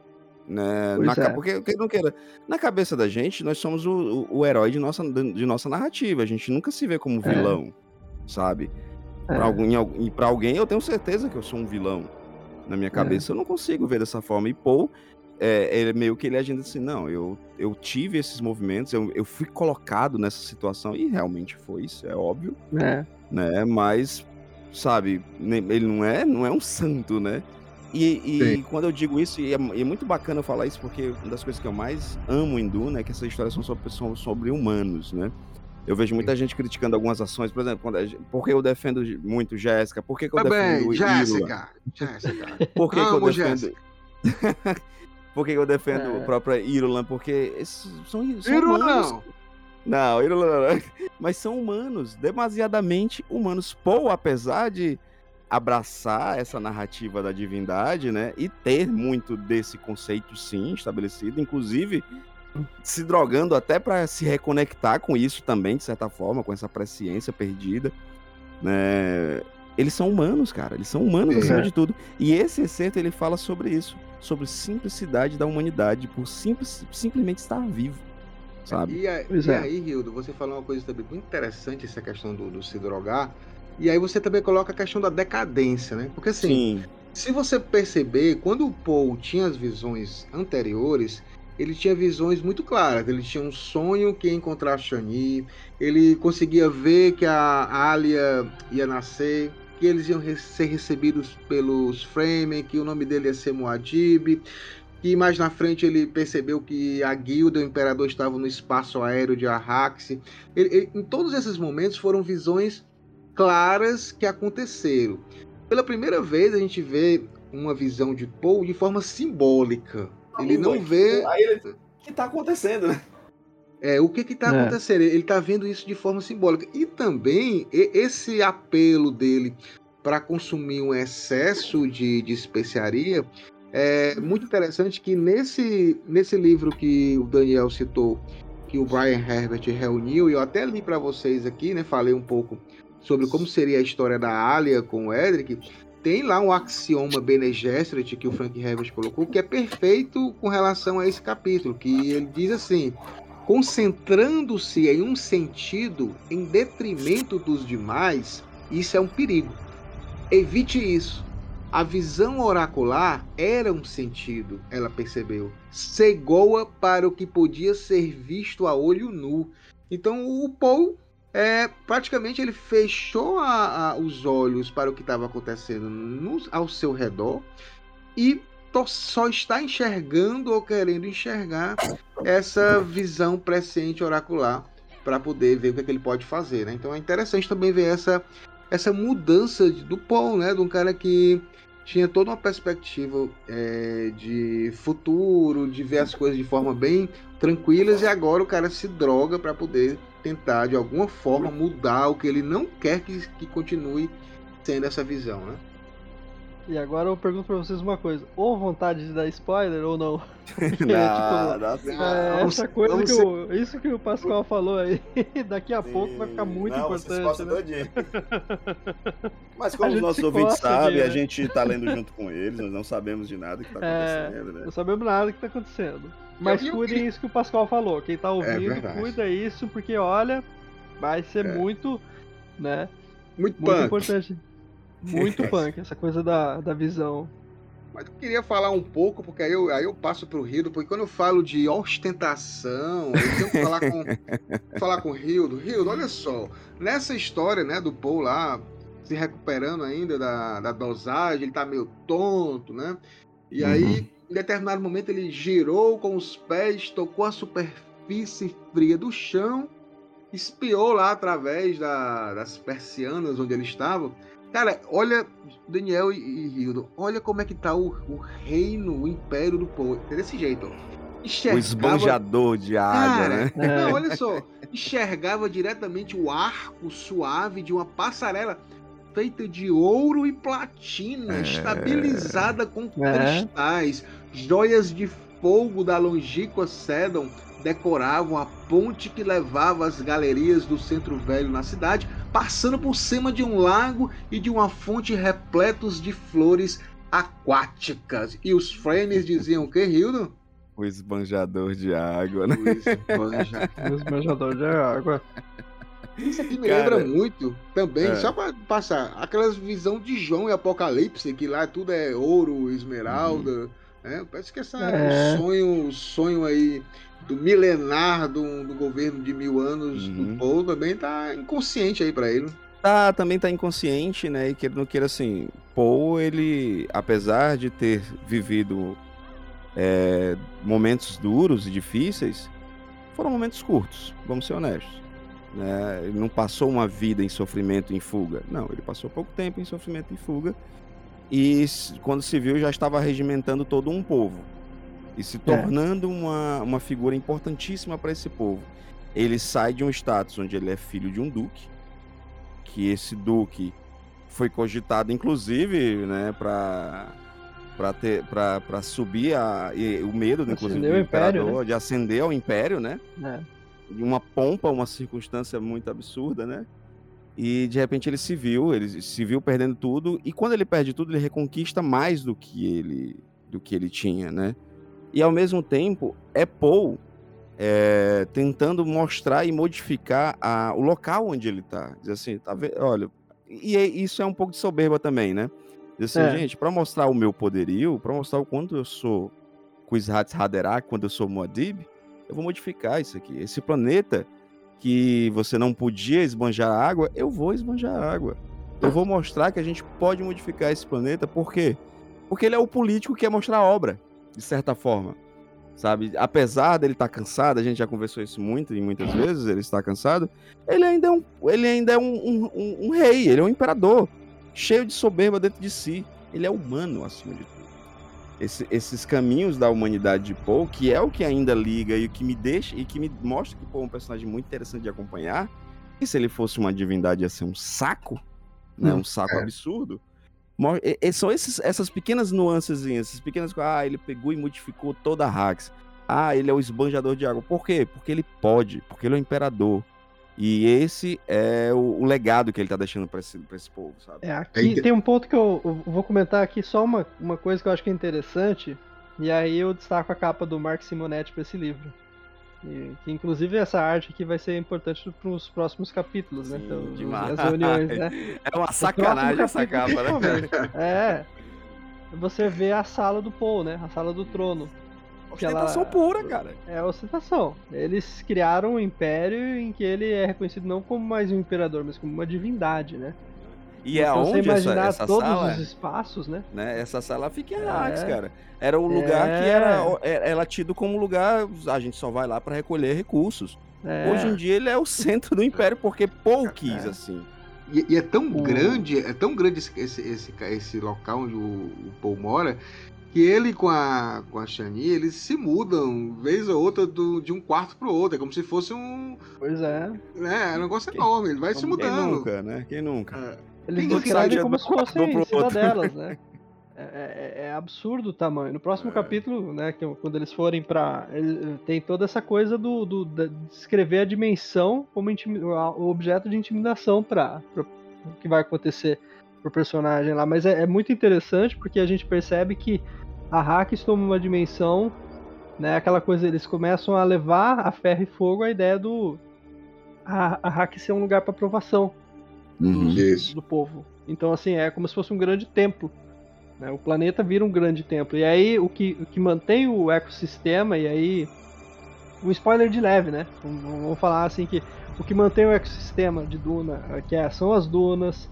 Né? Na é. Porque, porque não queira. Na cabeça da gente, nós somos o, o, o herói de nossa, de nossa narrativa. A gente nunca se vê como É. vilão, sabe? É. Pra, algum, e pra alguém eu tenho certeza que eu sou um vilão. Na minha cabeça eu não consigo ver dessa forma. E Paul, é, ele meio que ele agindo assim, não, eu, eu tive esses movimentos, eu, eu fui colocado nessa situação, e realmente foi isso, é óbvio, É. né? Mas, sabe, ele não é, não é um santo, né? E, e quando eu digo isso, e é, e é muito bacana eu falar isso, porque uma das coisas que eu mais amo em Duna é que essas histórias são sobre, são sobre humanos, né? Eu vejo muita gente criticando algumas ações, por exemplo, quando a gente- por que eu defendo muito Jéssica? Por que, que eu Tá defendo? Jéssica. Jéssica. Por que, que eu defendo. Por que, que eu defendo É. o próprio Irulan? Porque esses são, são Írola humanos. não. Não, Irulan não. Mas são humanos, demasiadamente humanos. Paul, apesar de abraçar essa narrativa da divindade, né? E ter muito desse conceito, sim, estabelecido, inclusive se drogando até para se reconectar com isso também, de certa forma, com essa presciência perdida, né? Eles são humanos, cara. Eles são humanos É. acima de tudo. E esse excerto ele fala sobre isso, sobre simplicidade da humanidade, por simples, simplesmente estar vivo, sabe? E, aí, Pois e é. aí, Hildo, você falou uma coisa também muito interessante, essa questão do, do se drogar. E aí você também coloca a questão da decadência, né? Porque assim, Sim, se você perceber, quando o Paul tinha as visões anteriores, ele tinha visões muito claras. Ele tinha um sonho que ia encontrar a Shani, ele conseguia ver que a Alia ia nascer, que eles iam ser recebidos pelos Fremen, que o nome dele ia ser Muad'Dib, que mais na frente ele percebeu que a guilda, o imperador, estava no espaço aéreo de Arrax. Ele- ele- em todos esses momentos foram visões claras que aconteceram. Pela primeira vez a gente vê uma visão de Paul de forma simbólica. Ele não vê Aí ele. O que tá acontecendo, né? é, o que está É. acontecendo. Ele está vendo isso de forma simbólica. E também esse apelo dele para consumir um excesso de, de especiaria é muito interessante que nesse, nesse livro que o Daniel citou, que o Brian Herbert reuniu, e eu até li para vocês aqui, né? Falei um pouco sobre como seria a história da Alia com o Edric. Tem lá um axioma Bene Gesserit que o Frank Herbert colocou, que é perfeito com relação a esse capítulo, que ele diz assim: concentrando-se em um sentido em detrimento dos demais, isso é um perigo. Evite isso. A visão oracular era um sentido, ela percebeu. Cegou-a para o que podia ser visto a olho nu. Então o Paul é, praticamente ele fechou a- a- os olhos para o que estava acontecendo no- ao seu redor e só está enxergando ou querendo enxergar essa visão presciente oracular para poder ver o que, é que ele pode fazer. Né? Então é interessante também ver essa, essa mudança de- do Paul, né? de um cara que tinha toda uma perspectiva é, de futuro, de ver as coisas de forma bem tranquilas, e agora o cara se droga para poder tentar, de alguma forma, mudar o que ele não quer que, que continue sendo essa visão. Né? E agora eu pergunto pra vocês uma coisa: ou vontade de dar spoiler ou não? Porque, Não, tipo, não, sim. é, vamos- essa coisa que o, isso que o Pascoal falou aí, daqui a pouco vai ficar muito não, importante. Né? Mas A como os nossos ouvintes sabem, de- a gente tá lendo junto com eles, nós não sabemos de nada que tá É, acontecendo, né? Não sabemos nada do que tá acontecendo. Mas cuidem isso que o Pascoal falou. Quem tá ouvindo, verdade. cuida isso, porque olha, vai ser É. muito, né? Muito Muito punk. importante. Muito punk, essa coisa da, da visão. Mas eu queria falar um pouco, porque aí eu, aí eu passo pro Rildo, porque quando eu falo de ostentação, eu tenho que falar com, falar com o Rildo. Rildo, olha só, nessa história, né, do Paul lá, se recuperando ainda da, da dosagem, ele tá meio tonto, né? E Uhum. aí, em determinado momento, ele girou com os pés, tocou a superfície fria do chão, espiou lá através da- das persianas onde ele estava. Cara, olha, Daniel e, Hildo, olha como é que tá o, o reino, o império do povo. É desse jeito, ó. O Enxergava- esbanjador de água, né? É. não, olha só. Enxergava diretamente o arco suave de uma passarela feita de ouro e platina, É. estabilizada com É. joias de fogo da longínqua Sedon decoravam a ponte que levava às galerias do centro velho na cidade, passando por cima de um lago e de uma fonte repletos de flores aquáticas. E os frames diziam o que, Hildo? O esbanjador de água, né? Banja. Os manjadores de água. Isso aqui me Cara, lembra muito também, é. só pra passar, aquelas visão de João e Apocalipse, que lá tudo é ouro, esmeralda. Né? Parece que essa É. o sonho, o sonho aí do milenar do, do governo de mil anos Uhum. do Paul também tá inconsciente aí pra ele. Tá, também tá inconsciente, né? E que ele não queira assim. Paul, ele, apesar de ter vivido é, momentos duros e difíceis, foram momentos curtos, vamos ser honestos. Né? Ele não passou uma vida em sofrimento e em fuga. Não, ele passou pouco tempo em sofrimento e fuga. E quando se viu, já estava regimentando todo um povo. E se tornando uma, uma figura importantíssima para esse povo. Ele sai de um status onde ele é filho de um duque, que esse duque foi cogitado inclusive, né, para para ter para subir a, e- o medo do, inclusive do império, imperador de ascender ao império, né? É. de uma pompa, uma circunstância muito absurda, né? E de repente ele se viu, ele se viu perdendo tudo e quando ele perde tudo, ele reconquista mais do que ele do que ele tinha, né? E ao mesmo tempo é Paul é, tentando mostrar e modificar a- o local onde ele tá. Diz assim, tá vendo? Olha, e é- isso é um pouco de soberba também, né? Diz assim, É. gente, para mostrar o meu poderio, para mostrar o quanto eu sou Kuzhatz Haderach, quando eu sou Muad'Dib, eu vou modificar isso aqui. Esse planeta que você não podia esbanjar água, eu vou esbanjar água. Eu vou mostrar que a gente pode modificar esse planeta, por quê? Porque ele é o político que quer mostrar a obra, de certa forma. Sabe? Apesar dele estar cansado, a gente já conversou isso muito e muitas vezes, ele está cansado, ele ainda é um, ele ainda é um, um- um- um rei, ele é um imperador, cheio de soberba dentro de si. Ele é humano acima de tudo. Esse- esses caminhos da humanidade de Poe, que é o que ainda liga e o que me deixa e que me mostra que Poe é um personagem muito interessante de acompanhar. E se ele fosse uma divindade ia ser um saco, né? Hum, um saco é. absurdo. E São esses, essas pequenas nuances, essas pequenas coisas. Ah, ele pegou e modificou toda a Hax. Ah, ele é o esbanjador de água. Por quê? Porque ele pode, porque ele é o imperador. E esse é o, o legado que ele tá deixando pra esse, pra esse povo, sabe? É, É aqui inte- tem um ponto que eu, eu vou comentar aqui, só uma, uma coisa que eu acho que é interessante, e aí eu destaco a capa do Mark Simonetti para esse livro. E, que inclusive essa arte aqui vai ser importante para os próximos capítulos, né? Sim, Então, demais. as reuniões, né? É uma sacanagem essa capa, né? né? É. Você vê a sala do Paul, né? A sala do trono. Que ela- Ostentação pura, cara. É a ostentação. Eles criaram um império em que ele é reconhecido não como mais um imperador, mas como uma divindade, né? E é Então, você onde essa, imaginar essa todos sala, os espaços, né? né? Essa sala fica em É. Arax, cara. Era o lugar que É. era, é- era tido como lugar, a gente só vai lá pra recolher recursos. É, Hoje em dia ele é o centro do império porque Paul quis É. assim. E, e é tão grande, é tão grande esse, esse, esse, esse local onde o, o Paul mora, que ele com a, com a Shani, eles se mudam, vez ou outra, do, de um quarto pro outro. É como se fosse um. Pois é. Né, é um negócio Quem- enorme, ele vai se Quem mudando. nunca, né? Quem nunca? É, Eles Ninguém descrevem sai como de se um fossem cidadelas, né? É, é, é absurdo o tamanho. No próximo é. capítulo, né, que, quando eles forem para tem toda essa coisa do, do de descrever a dimensão como o objeto de intimidação para o que vai acontecer pro personagem lá. Mas é, é, muito interessante porque a gente percebe que a Hacks toma uma dimensão, né? Aquela coisa, eles começam a levar a ferro e fogo a ideia do. A, a Hack ser um lugar para aprovação uhum. do, do, povo. Então, assim, é como se fosse um grande templo. Né? O planeta vira um grande templo. E aí, o que, o que mantém o ecossistema, e aí. Um spoiler de leve, né? Vamos falar assim que o que mantém o ecossistema de Duna que é, são as dunas,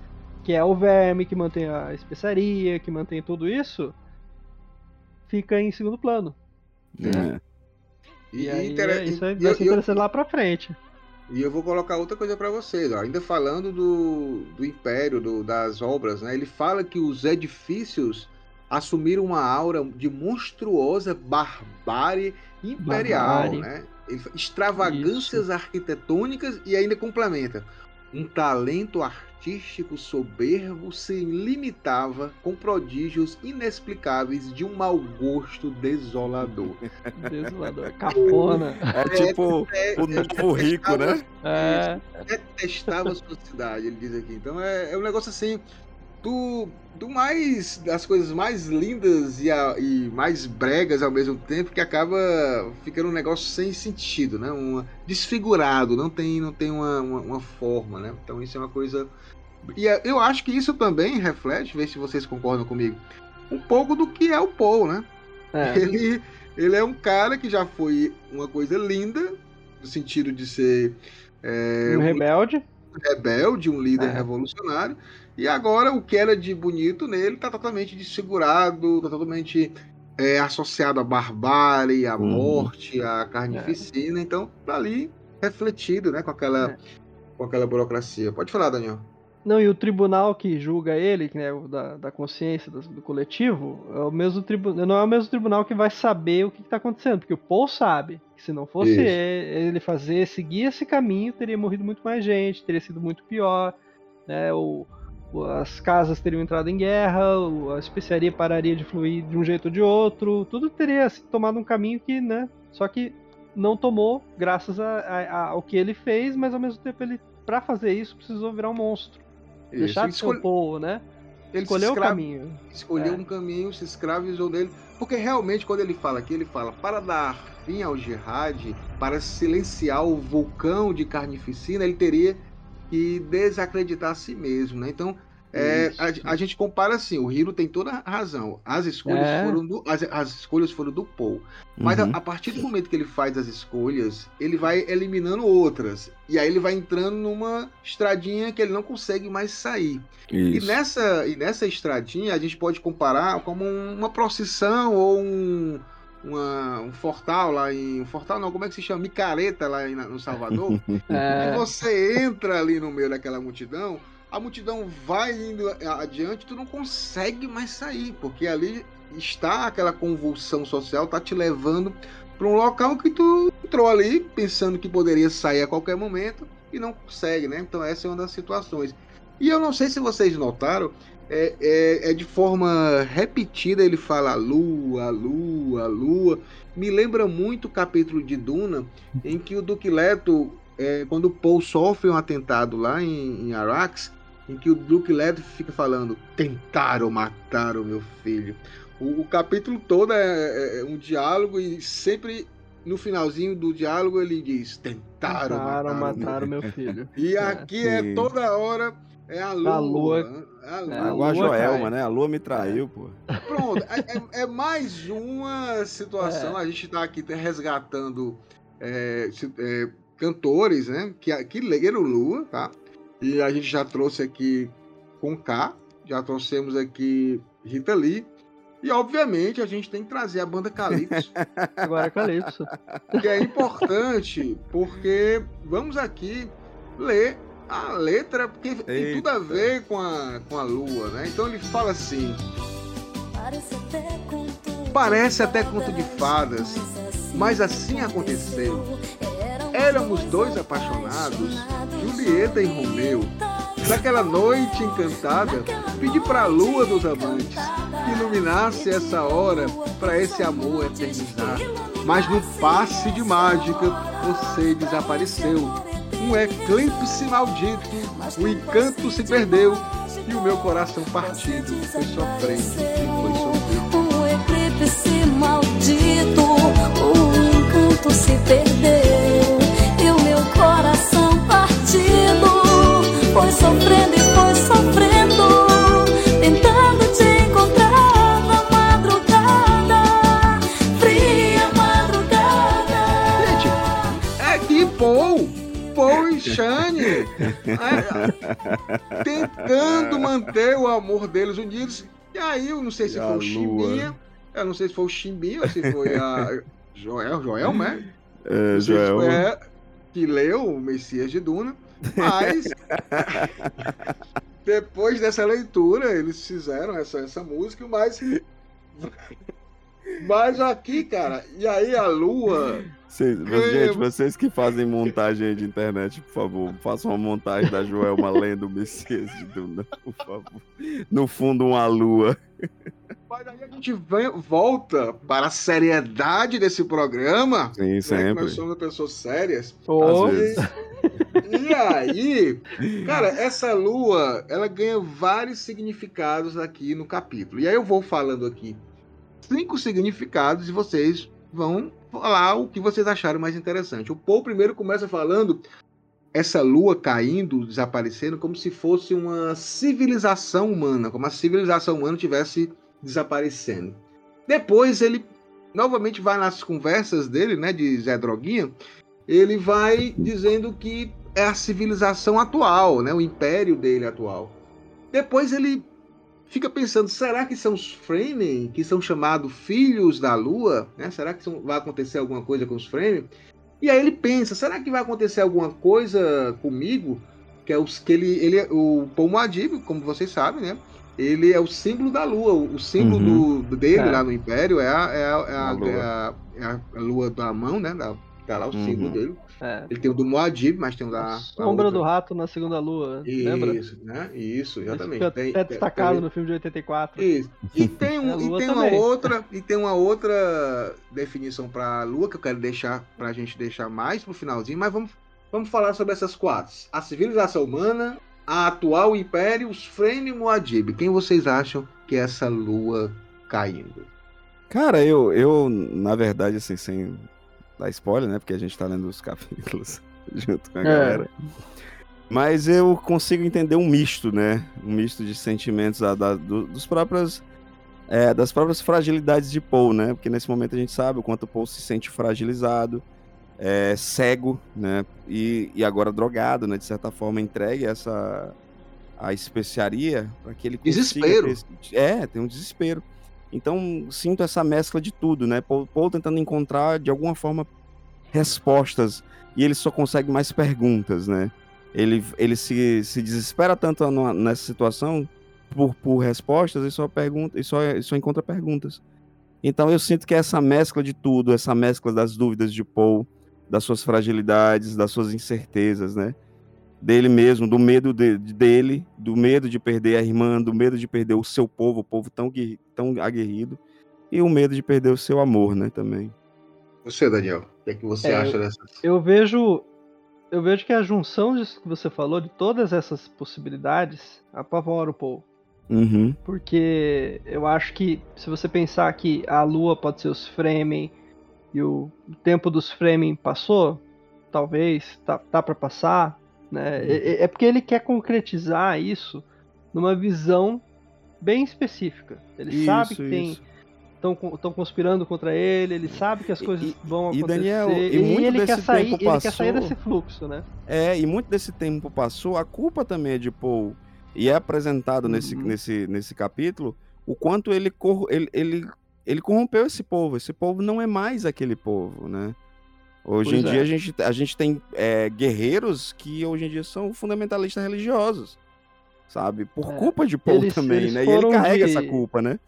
que é o verme, que mantém a especiaria, que mantém tudo isso, fica em segundo plano. É. E, e aí, inter... isso vai, se interessando lá pra frente. E eu vou colocar outra coisa para vocês, ó. ainda falando do, do Império, do, das obras, né? Ele fala que os edifícios assumiram uma aura de monstruosa barbárie imperial, barbárie. né? Extravagâncias Isso. arquitetônicas e ainda complementa um talento artístico soberbo se limitava com prodígios inexplicáveis de um mau gosto desolador. Desolador, capona. É tipo é, o novo rico, né? É. Detestava sua cidade, ele diz aqui. Então é, é um negócio assim do, do mais das coisas mais lindas e, a, e, mais bregas ao mesmo tempo que acaba ficando um negócio sem sentido, né? Um desfigurado, não tem não tem uma, uma, uma forma, né? Então isso é uma coisa e é, eu acho que isso também reflete, ver se vocês concordam comigo, um pouco do que é o Paul, né? É. Ele ele é um cara que já foi uma coisa linda no sentido de ser é, um rebelde, um rebelde, um líder é. revolucionário e agora o que era de bonito nele tá totalmente desfigurado, tá totalmente é, associado à barbárie, à uhum. morte, à carnificina. É. Então, tá ali refletido, né, com aquela, é. com aquela burocracia. Pode falar, Daniel. Não, e o tribunal que julga ele, né, da, da consciência do, do, coletivo, é o mesmo tribunal, não é o mesmo tribunal que vai saber o que está acontecendo, porque o Paul sabe que se não fosse ele, ele fazer, seguir esse caminho, teria morrido muito mais gente, teria sido muito pior, né, o, as casas teriam entrado em guerra, a especiaria pararia de fluir de um jeito ou de outro, tudo teria tomado um caminho que, né, só que não tomou graças a, a, ao que ele fez, mas ao mesmo tempo ele, para fazer isso, precisou virar um monstro. Isso. Deixar de o povo, né? Ele escolheu o caminho. Escolheu é. um caminho, se escravizou dele. Porque realmente, quando ele fala aqui, ele fala para dar fim ao jihad, para silenciar o vulcão de carnificina, ele teria que desacreditar a si mesmo, né? Então, é, a, a, gente compara assim, o Hiro tem toda a razão. As escolhas é. foram do, as, as, escolhas foram do Paul. Mas uhum. a, a, partir do momento que ele faz as escolhas, ele vai eliminando outras. E aí ele vai entrando numa estradinha que ele não consegue mais sair. E nessa, e nessa estradinha a gente pode comparar como uma procissão ou um, uma, um fortal lá em. Um fortal não, como é que se chama? Micareta lá em, no Salvador. é. E você entra ali no meio daquela multidão, a multidão vai indo adiante, tu não consegue mais sair, porque ali está aquela convulsão social, tá te levando para um local que tu entrou ali pensando que poderia sair a qualquer momento e não consegue, né? Então essa é uma das situações. E eu não sei se vocês notaram, é, é, é, de forma repetida ele fala lua, lua, lua. Me lembra muito o capítulo de Duna, em que o Duque Leto, é, quando Paul sofre um atentado lá em, em Arax, em que o Duque Leto fica falando: tentaram matar o meu filho. O, o capítulo todo é, é, é, um diálogo e sempre no finalzinho do diálogo ele diz: tentaram, tentaram matar, matar o meu filho. E é. aqui é toda hora é a lua. A lua. A lua, é, a lua Joelma, né? A lua me traiu, pô. Pronto, é, é, é mais uma situação. É. A gente tá aqui resgatando é, é, cantores, né? Que, que leram Lua, tá? E a gente já trouxe aqui com K, já trouxemos aqui Rita Lee. E obviamente a gente tem que trazer a banda Calypso. Agora é Calypso. Que é importante, porque vamos aqui ler a letra, porque Eita. tem tudo a ver com a, com a lua, né? Então ele fala assim. Parece até conto de fadas, mas assim aconteceu. Éramos dois apaixonados, Julieta e Romeu. Naquela noite encantada, pedi para a lua dos amantes que iluminasse essa hora para esse amor eternizar. Mas no passe de mágica você desapareceu. Um eclipse maldito, o encanto se perdeu e o meu coração partido foi sofrendo. Um eclipse maldito, o encanto se perdeu e o meu coração partido foi sofrendo é, tentando manter o amor deles unidos. E aí, eu não sei se E foi o Chimbinha, eu não sei se foi o Chimbinha ou se foi a Joel, Joel, né? É, sei se Joel. foi que leu o Messias de Duna, mas depois dessa leitura eles fizeram essa, essa música, mas mas aqui, cara, e aí a lua Vocês- gente, vocês que fazem montagem aí de internet, por favor, façam uma montagem da Joelma lendo o Messias de Duna, por favor. No fundo, uma lua. Mas aí a gente vem- volta para a seriedade desse programa. Sim, né, sempre. nós somos pessoas sérias. Vezes. E aí, cara, essa lua, ela ganha vários significados aqui no capítulo. E aí eu vou falando aqui cinco significados e vocês vão falar o que vocês acharam mais interessante. O Paul primeiro começa falando essa lua caindo, desaparecendo, como se fosse uma civilização humana, como a civilização humana tivesse desaparecendo. Depois ele novamente vai nas conversas dele, né, de Zé Droguinha, ele vai dizendo que é a civilização atual, né, o império dele atual. Depois ele fica pensando, será que são os Fremen que são chamados filhos da Lua? Né? Será que são- vai acontecer alguma coisa com os Fremen? E aí ele pensa, será que vai acontecer alguma coisa comigo? Que é os que ele, ele o Muad'Dib, como vocês sabem, né? Ele é o símbolo da Lua, o, símbolo Uhum. do, dele É. lá no Império é a, é a, é a, A lua. é a- é a- a lua da mão, né? Da, tá lá o Uhum. símbolo dele. É. Ele tem o do Muad'Dib, mas tem o da. A sombra do rato na segunda lua, lembra? Isso, né? Isso, Isso exatamente. fica Tem- até destacado tem- no filme de 84. Isso. E tem, um, É e tem uma outra e tem uma outra definição para a Lua que eu quero deixar para a gente deixar mais pro finalzinho, mas vamos vamos falar sobre essas quatro: a civilização humana, a atual império, os Fremen e o Muad'Dib. Quem vocês acham que é essa Lua caindo? Cara, eu, eu, na verdade, assim, sem dar spoiler, né? Porque a gente tá lendo os capítulos junto com a É. galera. Mas eu consigo entender um misto, né? Um misto de sentimentos a- da- do- dos próprios, é, das próprias fragilidades de Paul, né? Porque nesse momento a gente sabe o quanto Paul se sente fragilizado, é, cego, né? E, e agora drogado, né? De certa forma, entregue essa a especiaria para que ele consiga Desespero. ter É, tem um desespero. Então sinto essa mescla de tudo, né? Paul, tentando encontrar de alguma forma respostas e ele só consegue mais perguntas, né? Ele, ele se, se desespera tanto nessa situação por, por respostas e só pergunta e só, e só encontra perguntas. Então eu sinto que essa mescla de tudo, essa mescla das dúvidas de Paul, das suas fragilidades, das suas incertezas, né? Dele mesmo, do medo de- dele, do medo de perder a irmã, do medo de perder o seu povo, o povo tão, tão aguerrido, e o medo de perder o seu amor, né, também. Você, Daniel, o que, é que você É, acha dessas? Eu vejo. Eu vejo que a junção disso que você falou, de todas essas possibilidades, apavora o Paul. Uhum. Porque eu acho que se você pensar que a Lua pode ser os Fremen e o tempo dos Fremen passou, talvez, tá, tá para passar, né? É, é porque ele quer concretizar isso numa visão bem específica. Ele sabe que tem isso. estão conspirando contra ele, ele sabe que as E- coisas e- vão e, acontecer. Daniel, e muito ele quer desse sair, tempo ele quer sair passou- desse fluxo, né? É, e muito desse tempo passou, a culpa também é de Paul. E é apresentado nesse, Uhum. nesse, nesse capítulo o quanto ele, ele, ele, ele corrompeu esse povo. Esse povo não é mais aquele povo, né? Hoje Pois em é. dia a gente, a gente tem é, guerreiros que hoje em dia são fundamentalistas religiosos, sabe? Por É, culpa de Paul eles- também, eles né? E ele foram carrega de- essa culpa, né?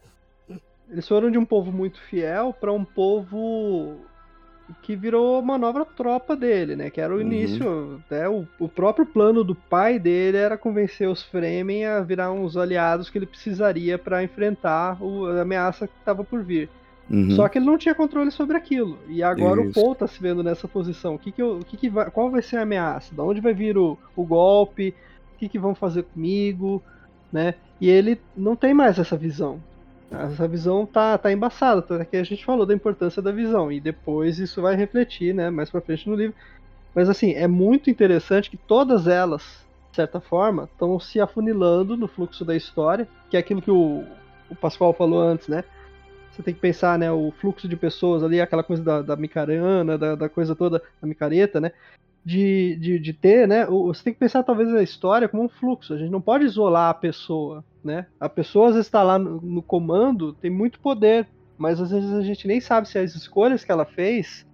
Eles foram de um povo muito fiel para um povo que virou uma nova tropa dele, né? Que era o Uhum. início, né? O, o próprio plano do pai dele era convencer os Fremen a virar uns aliados que ele precisaria para enfrentar o- a ameaça que estava por vir. Uhum. Só que ele não tinha controle sobre aquilo. E agora Isso. o Paul tá se vendo nessa posição. O que que eu, o que que vai, qual vai ser a ameaça? Da onde vai vir o, o golpe? O que que vão fazer comigo? Né? E ele não tem mais essa visão. Essa visão tá, tá embaçada. Tanto é que a gente falou da importância da visão. E depois isso vai refletir, né? Mais pra frente no livro. Mas assim, é muito interessante que todas elas, de certa forma, estão se afunilando no fluxo da história. Que é aquilo que o, o Pascoal falou antes, né? Você tem que pensar, né, o fluxo de pessoas ali, aquela coisa da, da micarana, da, da coisa toda, da micareta, né, de, de, de ter, né, você tem que pensar talvez a história como um fluxo, a gente não pode isolar a pessoa, né, a pessoa às vezes está lá no, no comando, tem muito poder, mas às vezes a gente nem sabe se as escolhas que ela fez,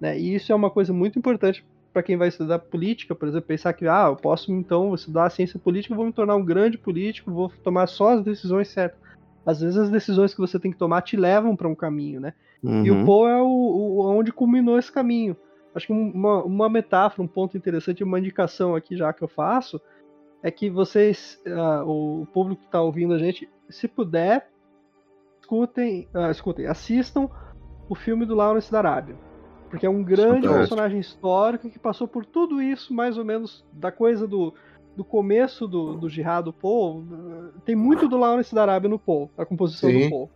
né, e isso é uma coisa muito importante para quem vai estudar política, por exemplo, pensar que, ah, eu posso então estudar ciência política, vou me tornar um grande político, vou tomar só as decisões certas às vezes as decisões que você tem que tomar te levam para um caminho, né? E o Uhum. Poe é o, o- onde culminou esse caminho. Acho que um- uma, uma metáfora, um ponto interessante, uma indicação aqui já que eu faço, é que vocês, ah, o público que está ouvindo a gente, se puder, escutem, ah, escutem, assistam o filme do Lawrence da Arábia. Porque é um grande Fantástico. personagem histórico que passou por tudo isso, mais ou menos, da coisa do, do começo do, do jihad do Poe. Tem muito do Lawrence da Arábia no Poe, a composição Sim. do Poe.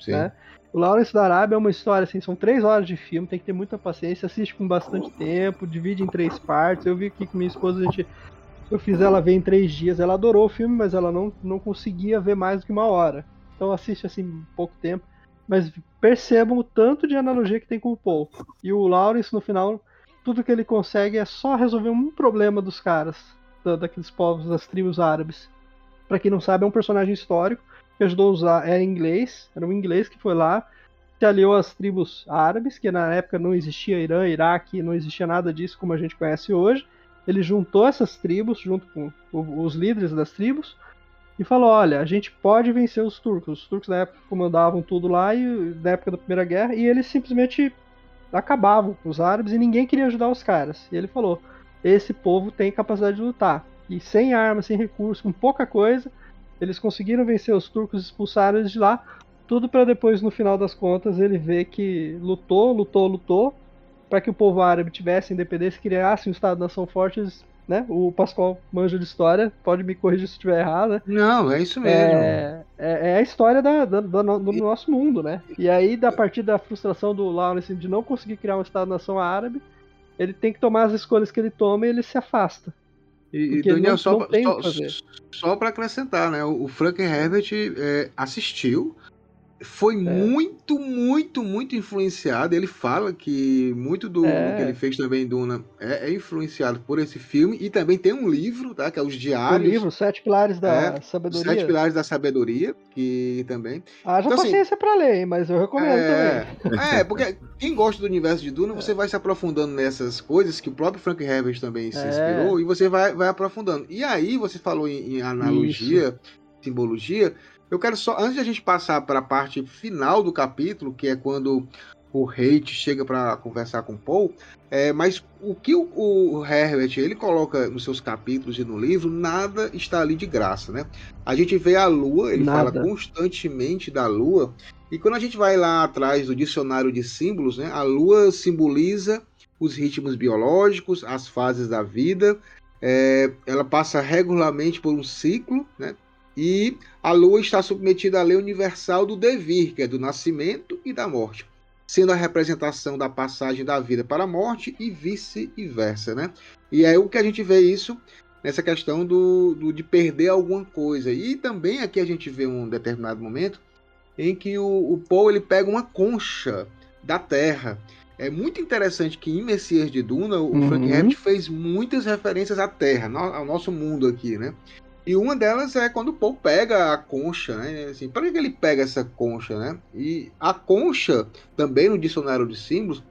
Sim. né? O Lawrence da Arábia é uma história, assim, são três horas de filme, tem que ter muita paciência, assiste com bastante tempo, divide em três partes. Eu vi aqui com minha esposa, a gente. Eu fiz ela ver em três dias. Ela adorou o filme, mas ela não, não conseguia ver mais do que uma hora. Então assiste assim pouco tempo. Mas percebam o tanto de analogia que tem com o Paul. E o Lawrence, no final, tudo que ele consegue é só resolver um problema dos caras, da- daqueles povos, das tribos árabes. Pra quem não sabe, é um personagem histórico que ajudou a usar, era inglês, era um inglês que foi lá, se aliou às tribos árabes, que na época não existia Irã, Iraque, não existia nada disso como a gente conhece hoje. Ele juntou essas tribos, junto com os líderes das tribos, e falou: olha, a gente pode vencer os turcos. Os turcos na época comandavam tudo lá, e na época da Primeira Guerra, e eles simplesmente acabavam com os árabes e ninguém queria ajudar os caras. E ele falou: esse povo tem capacidade de lutar. E sem armas, sem recursos, com pouca coisa, eles conseguiram vencer os turcos, expulsaram eles de lá. Tudo para depois, no final das contas, ele ver que lutou, lutou, lutou, para que o povo árabe tivesse independência, criasse um Estado-nação forte. Né? O Pascoal manja de história, pode me corrigir se estiver errado, né? Não, é isso mesmo. É, é, é a história da, da- do nosso mundo, né? E aí, da partir da frustração do Lawrence de não conseguir criar um Estado-nação árabe, ele tem que tomar as escolhas que ele toma e ele se afasta. E, Daniel, não- só, não só, só para acrescentar, né? O, o Frank Herbert é, assistiu, foi É. muito, muito, muito influenciado. Ele fala que muito do, É. que ele fez também Duna é, é influenciado por esse filme. E também tem um livro, tá? Que é os O Diários. livro Sete Pilares da É, Sabedoria. Sete Pilares da Sabedoria, que também. Haja Então, assim, paciência pra ler, hein, mas eu recomendo É, também. é, porque quem gosta do universo de Duna, você vai se aprofundando nessas coisas que o próprio Frank Herbert também se É. inspirou e você vai, vai aprofundando. E aí, você falou em, em analogia, simbologia. Eu quero só, antes de a gente passar para a parte final do capítulo, que é quando o Hate chega para conversar com Paul, é, mas o que o, o Herbert ele coloca nos seus capítulos e no livro, nada está ali de graça, né? A gente vê a Lua, ele Nada. fala constantemente da Lua, e quando a gente vai lá atrás do dicionário de símbolos, né, a Lua simboliza os ritmos biológicos, as fases da vida, é, ela passa regularmente por um ciclo, né? E a Lua está submetida à lei universal do devir, que é do nascimento e da morte, sendo a representação da passagem da vida para a morte e vice-versa, né? E é o que a gente vê isso nessa questão do, do- de perder alguma coisa. E também aqui a gente vê um determinado momento em que o, o Paul ele pega uma concha da Terra. É muito interessante que em Messias de Duna, o Uhum. Frank Herbert fez muitas referências à Terra, ao nosso mundo aqui, né? E uma delas é quando o Paul pega a concha, né? Assim, para que ele pega essa concha, né? E a concha, também no dicionário de símbolos,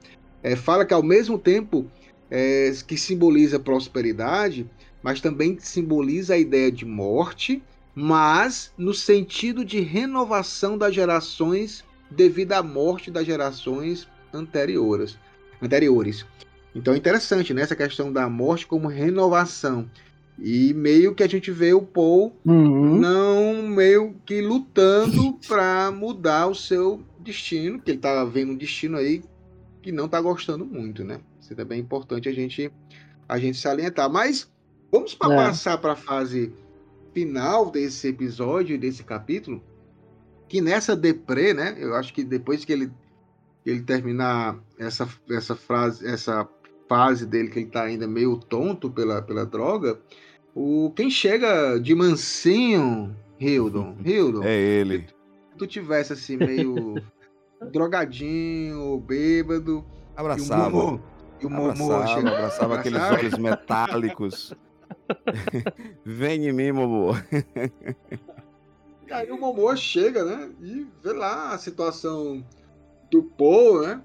é, fala que ao mesmo tempo é, que simboliza prosperidade, mas também simboliza a ideia de morte, mas no sentido de renovação das gerações devido à morte das gerações anteriores. anteriores. Então é interessante, né? Essa questão da morte como renovação. E meio que a gente vê o Paul Uhum. não meio que lutando para mudar o seu destino, que ele tá vendo um destino aí que não tá gostando muito, né? Isso também é importante a gente a gente salientar. Mas vamos para É. passar para a fase final desse episódio, desse capítulo, que nessa deprê, né? Eu acho que depois que ele ele terminar essa essa frase, essa fase dele que ele tá ainda meio tonto pela, pela droga, o quem chega de mansinho, Hildon, Hildon, É ele. se tu tivesse assim meio drogadinho, bêbado, e o Abraçava. E o Momô Abraçava, abraçava aqueles olhos metálicos. Vem em mim, Momô. E aí o Momô chega, né? E vê lá a situação do Paul, né?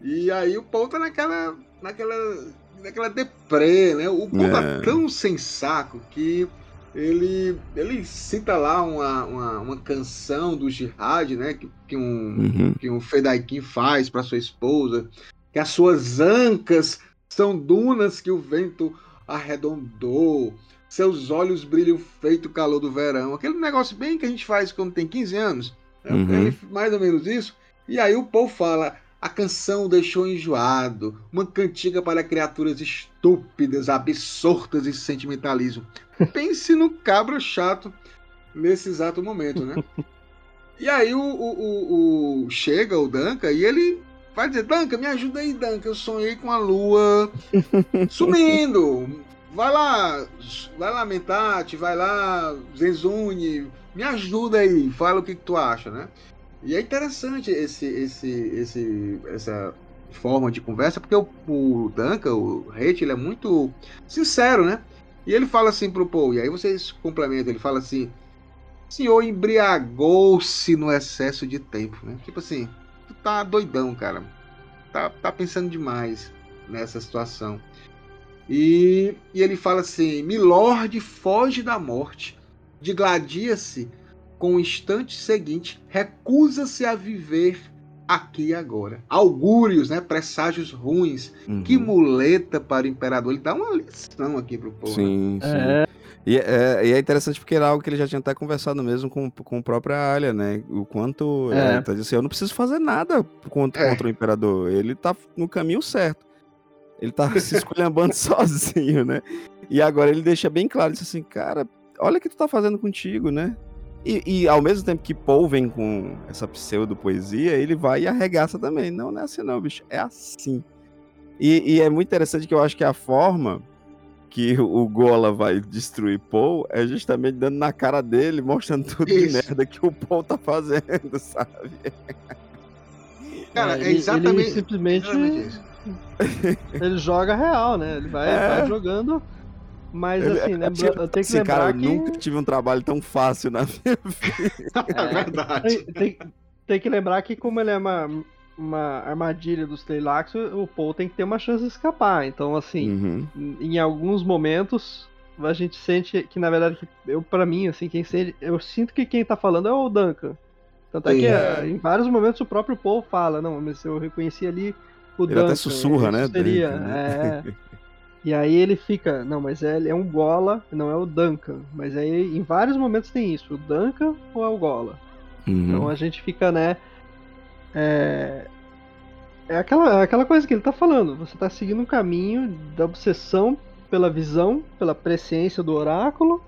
E aí o Paul tá naquela. naquela. Naquela deprê, né? O Paul É. tão sem saco que ele. ele cita lá uma, uma, uma canção do Jihad, né? Que, que um. Uhum. que um Fedaikin faz para sua esposa, que as suas ancas são dunas que o vento arredondou, seus olhos brilham feito o calor do verão. Aquele negócio bem que a gente faz quando tem 15 anos. né? Uhum. É mais ou menos isso. E aí o Paul fala: a canção o deixou enjoado, uma cantiga para criaturas estúpidas, absortas em sentimentalismo. Pense no cabra chato nesse exato momento, né? E aí o, o, o- chega o Danca e ele vai dizer, Danca, me ajuda aí, Danca. Eu sonhei com a lua sumindo. Vai lá, vai lá, Mentate, vai lá, Zenzune, me ajuda aí, fala o que, que tu acha, né? E é interessante esse, esse, esse, essa forma de conversa, porque o, o Duncan, o Hate, ele é muito sincero, né? E ele fala assim pro Paul, e aí vocês complementam, ele fala assim, senhor embriagou-se no excesso de tempo, né? Tipo assim, tu tá doidão, cara. Tá, tá pensando demais nessa situação. E, e ele fala assim, Milord foge da morte, digladia-se com o instante seguinte, recusa-se a viver aqui e agora. Augúrios, né? Presságios ruins. Uhum. Que muleta para o imperador. Ele dá uma lição aqui pro povo. né? Sim, sim. É, E é, e é interessante porque era algo que ele já tinha até conversado mesmo com, com o próprio Alia, né? O quanto. É. É. tá dizendo assim, eu não preciso fazer nada contra, É. contra o imperador. Ele tá no caminho certo. Ele tá se esculhambando sozinho, né? E agora ele deixa bem claro, diz assim, cara, olha o que tu tá fazendo contigo, né? E, e ao mesmo tempo que Paul vem com essa pseudo-poesia, ele vai e arregaça também. Não, não é assim não, bicho. É assim. E, e é muito interessante que eu acho que a forma que o Gola vai destruir Paul é justamente dando na cara dele, mostrando tudo de Isso. merda que o Paul tá fazendo, sabe? Cara, É, é ele- exatamente, ele simplesmente exatamente isso. ele joga real, né? Ele vai, É. vai jogando. Mas Ele- assim, é, lembra, tipo, eu tenho que assim, lembrar cara, eu que. nunca tive um trabalho tão fácil na vida. É verdade. Tem, tem- tem que lembrar que como ele é uma, uma armadilha dos Tleilax, o Paul tem que ter uma chance de escapar. Então, assim, Uhum. em alguns momentos a gente sente que na verdade eu para mim assim quem sente, eu sinto que quem tá falando é o Duncan tanto é que É. eh, em vários momentos o próprio Paul fala não mas eu reconheci ali o Ele Duncan até sussurra, né? seria Duncan, né? é. e aí ele fica não mas é, ele é um Gola não é o Duncan mas aí em vários momentos tem isso o Duncan ou é o Gola Uhum. então a gente fica, né? É, é aquela, aquela coisa que ele tá falando. Você tá seguindo um caminho da obsessão pela visão, pela presciência do oráculo,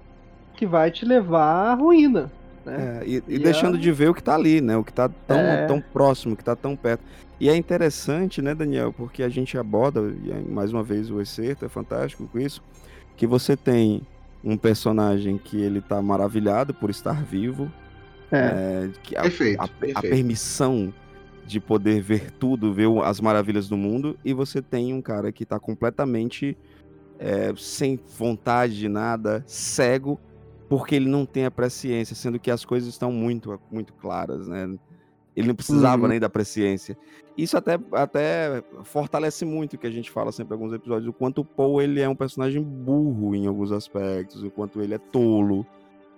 que vai te levar à ruína. Né? É, e, e E deixando a- de ver o que tá ali, né? O que tá tão, É. tão próximo, que tá tão perto. E é interessante, né, Daniel? Porque a gente aborda, e aí, mais uma vez, o Excerto é fantástico com isso, que você tem um personagem que ele tá maravilhado por estar vivo, É. é, que a, Perfeito, a- a perfeito. permissão de poder ver tudo, ver as maravilhas do mundo, e você tem um cara que tá completamente é, sem vontade de nada, cego, porque ele não tem a presciência, sendo que as coisas estão muito, muito claras, né? Ele não precisava Uhum. nem da presciência. Isso até, até fortalece muito o que a gente fala sempre em alguns episódios, o quanto o Paul ele é um personagem burro em alguns aspectos, o quanto ele é tolo,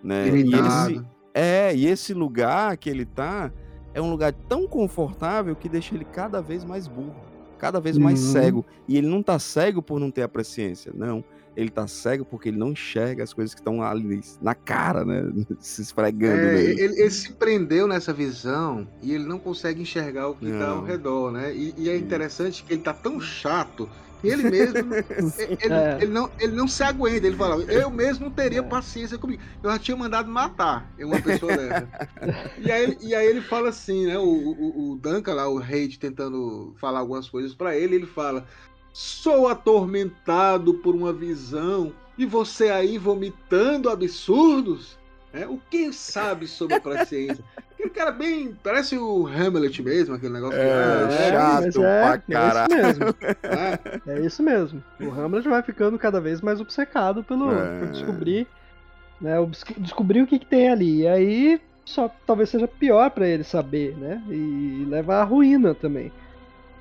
né? E esse, é, e esse lugar que ele tá é um lugar tão confortável que deixa ele cada vez mais burro. Cada vez mais Uhum. cego. E ele não tá cego por não ter a presciência, não. Ele tá cego porque ele não enxerga as coisas que estão ali na cara, né? Se esfregando É, nele. ele, ele se prendeu nessa visão e ele não consegue enxergar o que está ao redor, né? E, e é interessante que ele tá tão chato ele mesmo ele, É. ele não, ele não se aguenta. Ele fala, eu mesmo não teria É. paciência comigo. Eu já tinha mandado matar uma pessoa dessa. E aí, ele- e aí ele fala assim, né? O, o, o Duncan lá, o Reid, tentando falar algumas coisas pra ele, ele fala: Sou atormentado por uma visão e você aí vomitando absurdos? É, o que sabe sobre a paciência? Aquele cara bem. Parece o Hamlet mesmo, aquele negócio. que, É, ah, né, chato mas pra é, caralho. É isso mesmo. né? É isso mesmo. O Hamlet vai ficando cada vez mais obcecado pelo, É. por descobrir, né, descobrir o que, que tem ali. E aí só talvez seja pior pra ele saber, né? E leva à ruína também.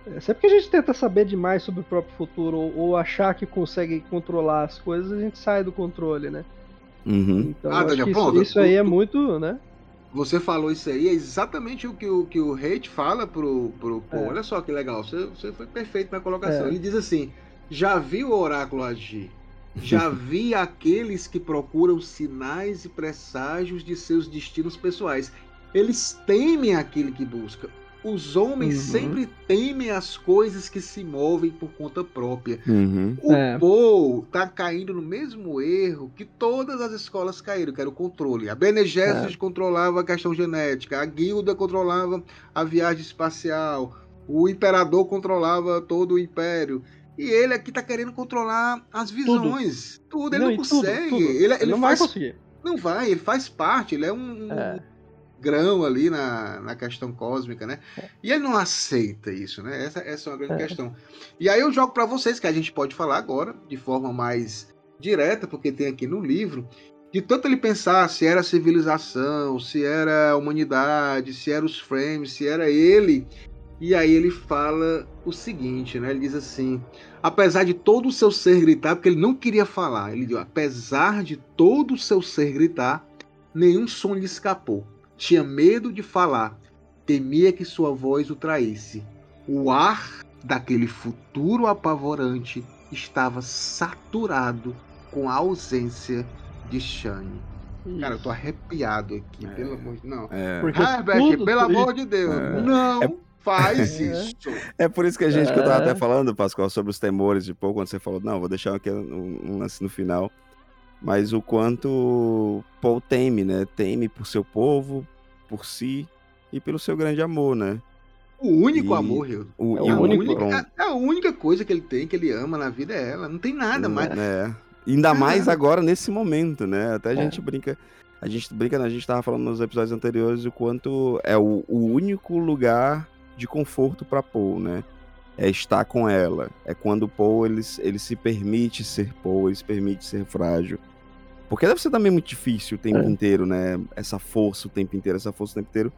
É, Sempre que a gente tenta saber demais sobre o próprio futuro ou, ou achar que consegue controlar as coisas, a gente sai do controle, né? Uhum. Então Ah, acho Daniel, que isso, pronto. isso aí é Tu- muito, né? Você falou isso aí, é exatamente o que o, que o Hate fala pro, pro Paul. É. Olha só que legal, você, você foi perfeito na colocação. É. Ele diz assim: já vi o oráculo agir, já vi aqueles que procuram sinais e presságios de seus destinos pessoais. Eles temem aquele que busca. Os homens Uhum. sempre temem as coisas que se movem por conta própria. Uhum. O É. Paul tá caindo no mesmo erro que todas as escolas caíram, que era o controle. A Bene Gesserit controlava a questão genética, a guilda controlava a viagem espacial, o imperador controlava todo o império. E ele aqui tá querendo controlar as visões. Tudo, ele não, tudo, consegue. tudo. Ele, ele não faz, vai conseguir. não vai, ele faz parte, ele é um, um É. grão ali na, na questão cósmica, né? E ele não aceita isso, né? Essa, essa é uma grande É. questão. E aí eu jogo para vocês, que a gente pode falar agora, de forma mais direta, porque tem aqui no livro, de tanto ele pensar se era a civilização, se era a humanidade, se era os frames, se era ele. E aí ele fala o seguinte, né? Ele diz assim: apesar de todo o seu ser gritar, porque ele não queria falar, ele diz: apesar de todo o seu ser gritar, nenhum som lhe escapou. Tinha medo de falar, temia que sua voz o traísse. O ar daquele futuro apavorante estava saturado com a ausência de Shane. Cara, eu tô arrepiado aqui, É. pelo amor de Não. É. Herbert, pelo amor de Deus, É. não faz É. isso. É por isso que a gente, que eu tava É. até falando, Pascoal, sobre os temores de Paul, quando você falou, não, vou deixar aqui um, um lance no final. Mas o quanto Paul teme, né? Teme por seu povo, por si e pelo seu grande amor, né? O único E- amor, Rio. O, É o a, único, única, pronto, é a única coisa que ele tem, que ele ama na vida é ela. Não tem nada mais. É. Ainda mais agora nesse momento, né? Até a É. gente brinca. A gente brinca, né? a gente tava falando nos episódios anteriores o quanto é o, o único lugar de conforto pra Paul, né? É estar com ela. É quando Paul ele, ele se permite ser Paul, ele se permite ser frágil. Porque deve ser também muito difícil o tempo É. inteiro, né? Essa força o tempo inteiro, essa força o tempo inteiro.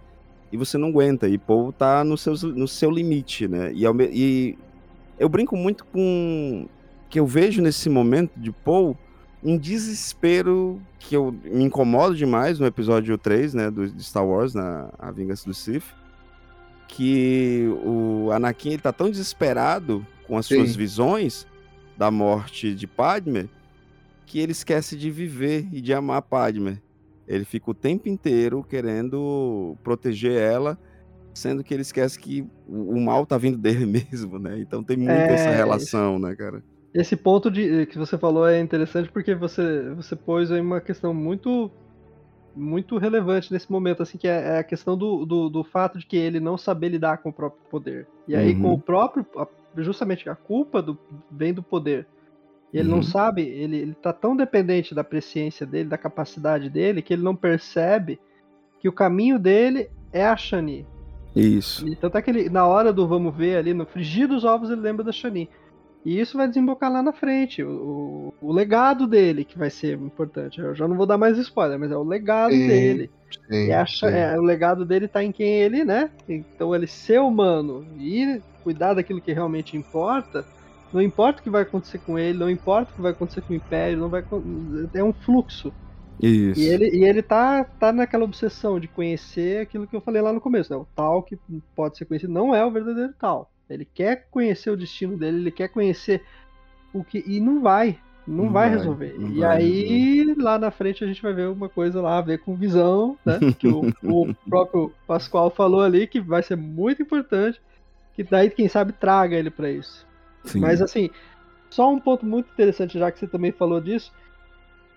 E você não aguenta. E Paul tá no, seus, no seu limite, né? E, ao e eu brinco muito com. Que eu vejo nesse momento de Paul um desespero que eu me incomodo demais no episódio 3, né? Do, de Star Wars, na A Vingança do Sith. Que o Anakin ele tá tão desesperado com as suas Sim. visões da morte de Padme que ele esquece de viver e de amar Padme. Ele fica o tempo inteiro querendo proteger ela, sendo que ele esquece que o mal tá vindo dele mesmo, né? Então tem muito É, essa relação, né, cara? Esse ponto de, que você falou é interessante porque você, você pôs aí uma questão muito muito relevante nesse momento, assim, que é, é a questão do, do, do fato de que ele não saber lidar com o próprio poder. E aí, Uhum. com o próprio. justamente a culpa do, vem do poder. E ele Uhum. não sabe, ele, ele tá tão dependente da presciência dele, da capacidade dele, que ele não percebe que o caminho dele é a Shani. Isso. E tanto é que ele, na hora do vamos ver ali, no frigir dos ovos, ele lembra da Shani. E isso vai desembocar lá na frente. O, o, o legado dele que vai ser importante. Eu já não vou dar mais spoiler, mas é o legado Sim, dele. Sim, E sim. é, o legado dele tá em quem ele, né? Então ele ser humano e cuidar daquilo que realmente importa. Não importa o que vai acontecer com ele, não importa o que vai acontecer com o Império, não vai é um fluxo. Isso. E ele, e ele tá, tá naquela obsessão de conhecer aquilo que eu falei lá no começo, né? O tal que pode ser conhecido não é o verdadeiro tal. Ele quer conhecer o destino dele, ele quer conhecer o que. E não vai. Não, Não vai, vai, resolver. não e vai aí, lá na frente, a gente vai ver uma coisa lá a ver com visão, né? Que o, o próprio Pascoal falou ali, que vai ser muito importante. Que daí, quem sabe, traga ele para isso. Sim. Mas assim, só um ponto muito interessante, já que você também falou disso.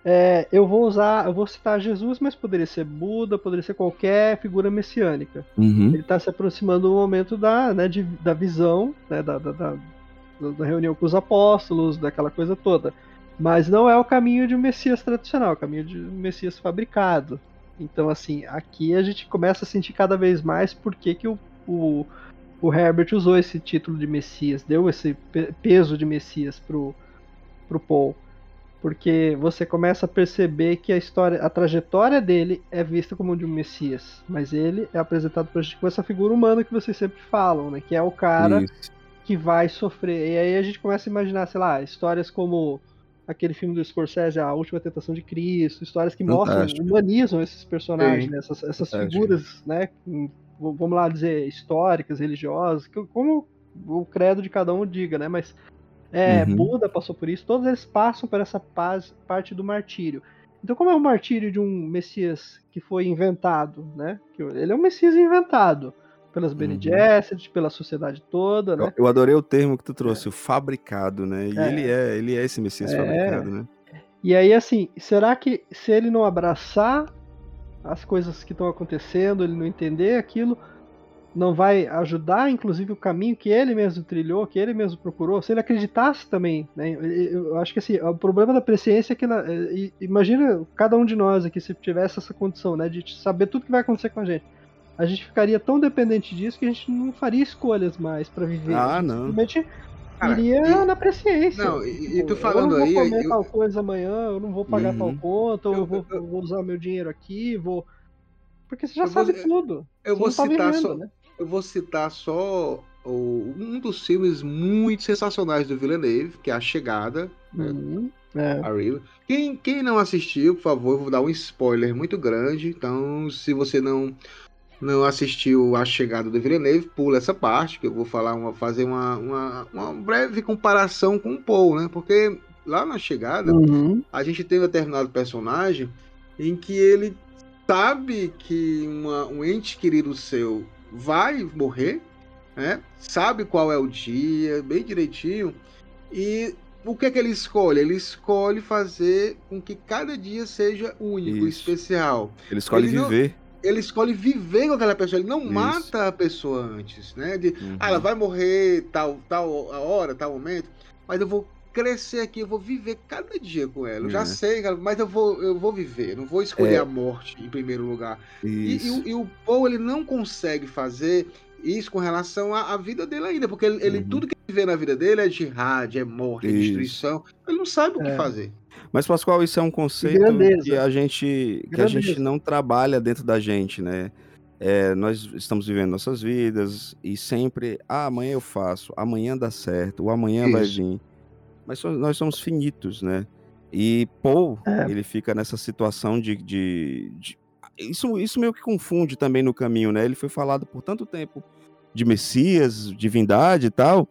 É, eu vou usar, eu vou citar Jesus, mas poderia ser Buda, poderia ser qualquer figura messiânica. Uhum. Ele está se aproximando do momento da, né, de- da visão, né, da, da, da- da reunião com os apóstolos, daquela coisa toda. Mas não é o caminho de um Messias tradicional, é o caminho de um Messias fabricado. Então, assim, aqui a gente começa a sentir cada vez mais por que, que o, o, o Herbert usou esse título de Messias, deu esse pe- peso de Messias pro, pro Paul. Porque você começa a perceber que a história, a trajetória dele é vista como de um Messias, mas ele é apresentado pra gente com essa figura humana que vocês sempre falam, né? Que é o cara Isso. que vai sofrer. E aí a gente começa a imaginar, sei lá, histórias como aquele filme do Scorsese, A Última Tentação de Cristo, histórias que mostram, Fantástico. humanizam esses personagens, né? essas, essas figuras, né? Vamos lá dizer, históricas, religiosas, como o credo de cada um diga, né? Mas é, Uhum. Buda passou por isso, todos eles passam por essa paz, parte do martírio. Então, como é o martírio de um Messias que foi inventado, né? Ele é um Messias inventado pelas Bene Uhum. Gesserit, pela sociedade toda, né? Eu, adorei o termo que tu trouxe, o fabricado, né? E É. ele é, ele é esse Messias É. fabricado, né? E aí, assim, será que se ele não abraçar as coisas que estão acontecendo, ele não entender aquilo, não vai ajudar, inclusive, o caminho que ele mesmo trilhou, que ele mesmo procurou? Se ele acreditasse também, né? Eu acho que assim, o problema da presciência é que, i- imagina cada um de nós aqui, se tivesse essa condição, né, de saber tudo que vai acontecer com a gente. A gente ficaria tão dependente disso que a gente não faria escolhas mais pra viver. Ah, não. Simplesmente Cara, iria e- na presciência. Não, e- e tu eu falando não vou aí, comer eu- tal coisa amanhã, eu não vou pagar Uhum. tal conta, ou eu, Eu- vou, eu- eu vou usar meu dinheiro aqui, vou. Porque você já Eu vou- sabe tudo. Eu vou tá citar vivendo, só, né? eu vou citar só o- um dos filmes muito sensacionais do Villeneuve, que é A Chegada, né? Uhum, é. A. Quem, quem não assistiu, por favor, eu vou dar um spoiler muito grande. Então, se você não não assistiu A Chegada do Villeneuve, pula essa parte, que eu vou falar uma, fazer uma, uma, uma breve comparação com o Paul, né? Porque lá na Chegada, Uhum. a gente tem um determinado personagem em que ele sabe que uma- um ente querido seu vai morrer, né? Sabe qual é o dia, bem direitinho. E o que é que ele escolhe? Ele escolhe fazer com que cada dia seja único, Isso. especial. Ele escolhe Ele não- viver. Ele escolhe viver com aquela pessoa, ele não Isso. mata a pessoa antes, né? De, Uhum. ah, ela vai morrer tal, tal hora, tal momento, mas eu vou crescer aqui, eu vou viver cada dia com ela. Eu já É. sei, cara, mas eu vou, eu vou viver, não vou escolher É. a morte em primeiro lugar. E, e e o Paul, ele não consegue fazer isso com relação à, à vida dele ainda, porque ele, ele- Uhum. tudo que ele vê na vida dele é jihad, é morte, é Isso. destruição. Ele não sabe o que É. fazer. Mas, Pascoal, isso é um conceito grandeza. que a gente que a gente não trabalha dentro da gente, né? É, nós estamos vivendo nossas vidas e sempre, ah, amanhã eu faço, amanhã dá certo, o amanhã vai Isso. vir. Mas nós somos finitos, né? E Paul, É. ele fica nessa situação de, de- de- Isso, isso meio que confunde também no caminho, né? Ele foi falado por tanto tempo de Messias, divindade e tal,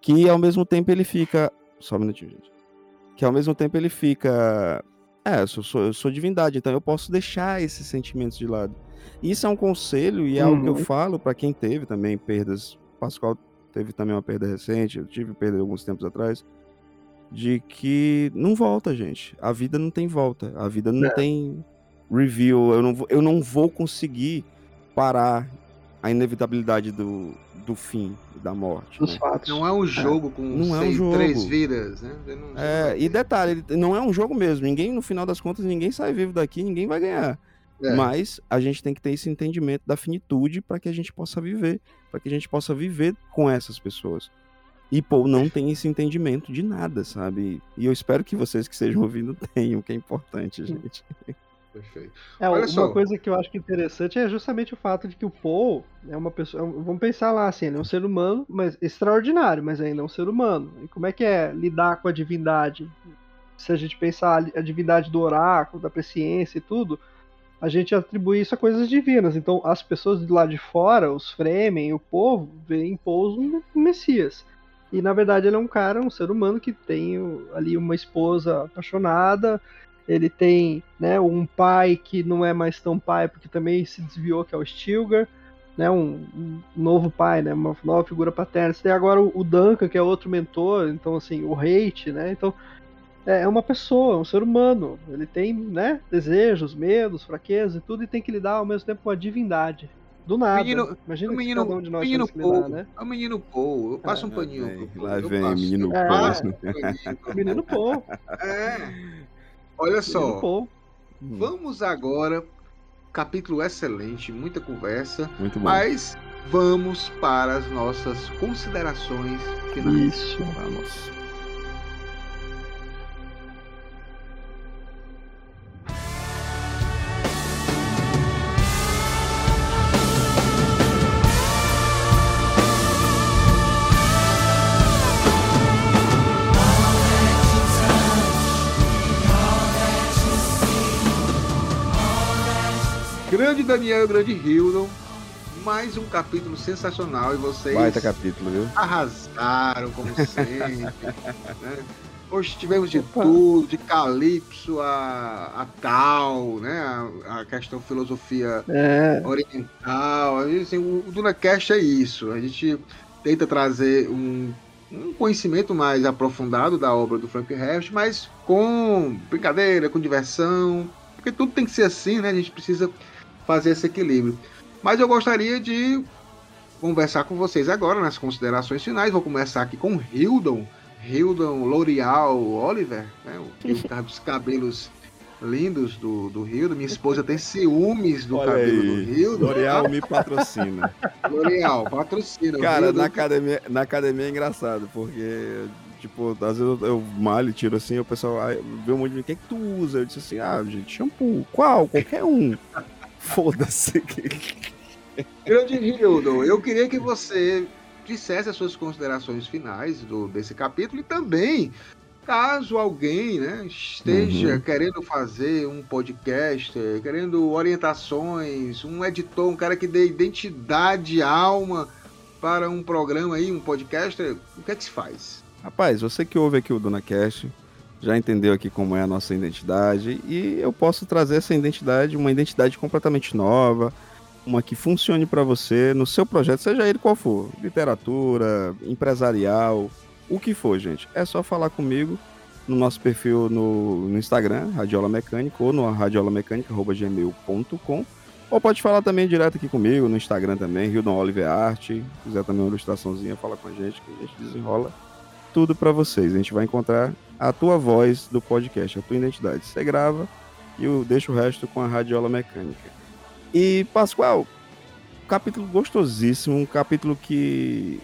que ao mesmo tempo ele fica. Só um minutinho, gente. Que ao mesmo tempo ele fica. É, eu sou, sou- eu sou divindade, então eu posso deixar esses sentimentos de lado. Isso é um conselho e é algo que eu Uhum. falo para quem teve também perdas. Pascoal teve também uma perda recente, eu tive perda alguns tempos atrás. De que não volta, gente. A vida não tem volta. A vida não É. tem review. Eu não, vou, eu não vou conseguir parar a inevitabilidade do, do fim, da morte. Dos né? fatos. Não é um jogo com Não é um seis- jogo. três vidas, né? Não- É, e detalhe, não é um jogo mesmo. Ninguém, no final das contas, ninguém sai vivo daqui, ninguém vai ganhar. É. Mas a gente tem que ter esse entendimento da finitude para que a gente possa viver, para que a gente possa viver com essas pessoas. E Paul não tem esse entendimento de nada, sabe? E eu espero que vocês que estejam ouvindo tenham, que é importante, gente. Perfeito. É, Olha uma só. coisa que eu acho é interessante é justamente o fato de que o Paul é uma pessoa. Vamos pensar lá assim, ele é um ser humano, mas extraordinário, mas ainda é um ser humano. E como é que é lidar com a divindade? Se a gente pensar a divindade do oráculo, da presciência e tudo, a gente atribui isso a coisas divinas. Então, as pessoas de lá de fora, os Fremen, o povo, veem Pouso um Messias. E na verdade ele é um cara, um ser humano que tem ali uma esposa apaixonada, ele tem né, um pai que não é mais tão pai porque também se desviou, que é o Stilgar, né, um, um novo pai, né, uma nova figura paterna. Você tem agora o, Duncan, que é outro mentor, então assim, o Hate, né, então é, é uma pessoa, um ser humano, ele tem né, desejos, medos, fraquezas e tudo, e tem que lidar ao mesmo tempo com a divindade. Do nada. Menino, Imagina o menino, que cada um de nós menino Paul, lidar, né? É o menino Paul. Eu passo é, um paninho. Vem, lá vem, menino é, Paul. menino Paul. É. Olha só. Paul. Vamos agora. Capítulo excelente, muita conversa. Muito bom. Mas vamos para as nossas considerações finais. Isso. Vamos. Grande Daniel, grande Hildon. Mais um capítulo sensacional e vocês. Baita capítulo, viu? Arrasaram, como sempre. né? Hoje tivemos de Opa. tudo, de Calypso a, a tal, né? A, a questão filosofia é. oriental. Assim, o, o DunaCast é isso. A gente tenta trazer um, um conhecimento mais aprofundado da obra do Frank Herbst, mas com brincadeira, com diversão. Porque tudo tem que ser assim, né? A gente precisa fazer esse equilíbrio. Mas eu gostaria de conversar com vocês agora nas considerações finais. Vou começar aqui com Hildon, Hildon L'Oreal Oliver, né, o cara dos cabelos lindos do, do Hildon. Minha esposa tem ciúmes do Olha cabelo aí. do Hildon. L'Oreal me patrocina. L'Oreal, patrocina. Cara, na academia, na academia é engraçado, porque Tipo, às vezes eu, eu malho, tiro assim, o pessoal vê um monte de mim, o que é que tu usa? Eu disse assim, ah, gente, shampoo, qual? Qualquer um. Foda-se. Grande Hildo, eu queria que você dissesse as suas considerações finais do, desse capítulo e também, caso alguém né, esteja uhum. querendo fazer um podcast, querendo orientações, um editor, um cara que dê identidade, alma para um programa aí, um podcast, o que é que se faz? Rapaz, você que ouve aqui o DonaCast, já entendeu aqui como é a nossa identidade e eu posso trazer essa identidade, uma identidade completamente nova, uma que funcione para você no seu projeto, seja ele qual for, literatura, empresarial, o que for, gente. É só falar comigo no nosso perfil no, no Instagram, Radiola Mecânica, ou no radiolamecanica.gmail.com ou pode falar também direto aqui comigo no Instagram também, Hildon Oliver Art. Se quiser também uma ilustraçãozinha, fala com a gente que a gente desenrola tudo para vocês. A gente vai encontrar a tua voz do podcast, a tua identidade. Você grava e eu deixo o resto com a radiola mecânica. E, Pascoal, capítulo gostosíssimo, um capítulo que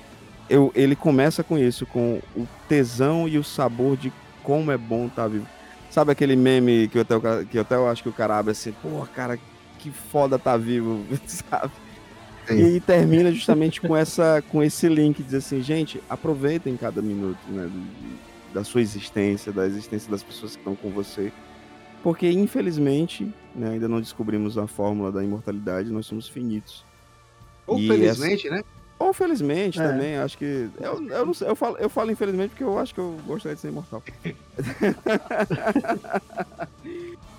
eu, ele começa com isso, com o tesão e o sabor de como é bom estar tá vivo. Sabe aquele meme que eu até, que eu até acho que o cara abre assim, pô, cara, que foda tá vivo, sabe? Sim. E termina justamente com essa com esse link, diz assim, gente, aproveitem cada minuto, né? Da sua existência, da existência das pessoas que estão com você. Porque, infelizmente, né, ainda não descobrimos a fórmula da imortalidade, nós somos finitos. Ou e felizmente, essa... né? Ou felizmente é. também, acho que. Eu, eu não sei, eu falo, eu falo infelizmente porque eu acho que eu gostaria de ser imortal.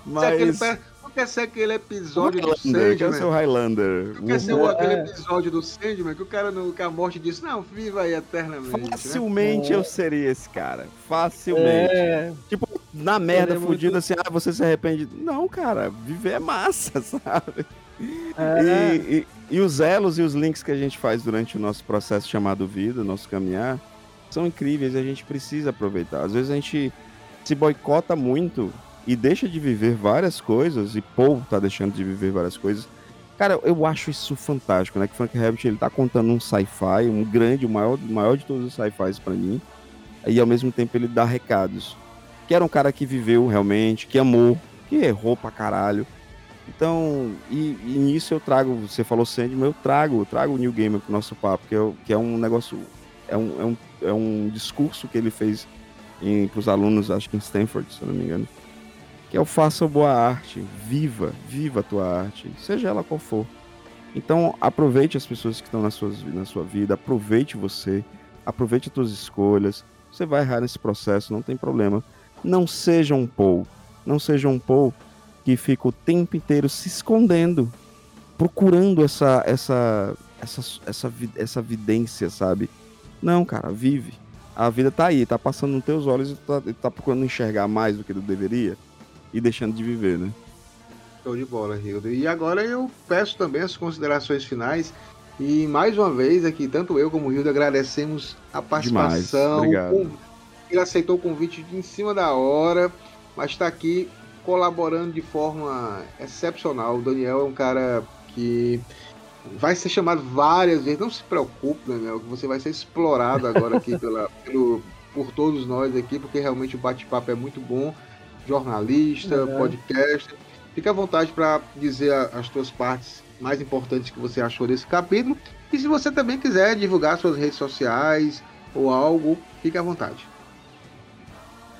Mas quer ser aquele episódio do Sandman. Quer ser o Highlander. Não quer ser o, aquele episódio do Sandman que o cara, no, que a morte disse, não, viva aí eternamente. Né? Facilmente né? eu seria esse cara. Facilmente. É. Tipo, na merda, fudido muito... assim, ah, você se arrepende. Não, cara, viver é massa, sabe? É. E, e, e os elos e os links que a gente faz durante o nosso processo chamado vida, nosso caminhar, são incríveis e a gente precisa aproveitar. Às vezes a gente se boicota muito e deixa de viver várias coisas, e Paul tá deixando de viver várias coisas. Cara, eu acho isso fantástico, né? Que Frank Herbert, ele tá contando um sci-fi, um grande, o maior, maior de todos os sci-fis para mim, e ao mesmo tempo ele dá recados. Que era um cara que viveu realmente, que amou, que errou pra caralho. Então, e, e nisso eu trago, você falou Sandman, eu trago, eu trago o New Gamer pro nosso papo, que é, que é um negócio, é um, é, um, é um discurso que ele fez para os alunos, acho que em Stanford, se eu não me engano que o faça boa arte, viva, viva a tua arte, seja ela qual for. Então, aproveite as pessoas que estão na sua, na sua vida, aproveite você, aproveite as tuas escolhas. Você vai errar nesse processo, não tem problema. Não seja um Paul, não seja um Paul que fica o tempo inteiro se escondendo, procurando essa essa essa essa, essa vidência, sabe? Não, cara, vive. A vida tá aí, tá passando nos teus olhos e tá, tá procurando enxergar mais do que tu deveria e deixando de viver, né? Show de bola, Hildo. E agora eu peço também as considerações finais. E mais uma vez aqui, tanto eu como o Hildo agradecemos a participação. Obrigado. Ele aceitou o convite em cima da hora, mas está aqui colaborando de forma excepcional. O Daniel é um cara que vai ser chamado várias vezes. Não se preocupe, Daniel, que você vai ser explorado agora aqui pela, pelo, por todos nós aqui, porque realmente o bate-papo é muito bom. Jornalista, é. podcast. Fique à vontade para dizer as suas partes mais importantes que você achou desse capítulo. E se você também quiser divulgar suas redes sociais ou algo, fique à vontade.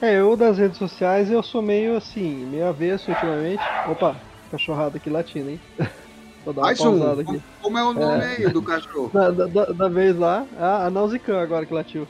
É, eu das redes sociais eu sou meio assim, meio avesso ultimamente. Opa, cachorrada aqui latindo, hein? Vou dar uma Mais pausada um. aqui. Como é o nome é. aí do cachorro? Da, da, da, vez lá, a, a Nausicaa agora que latiu.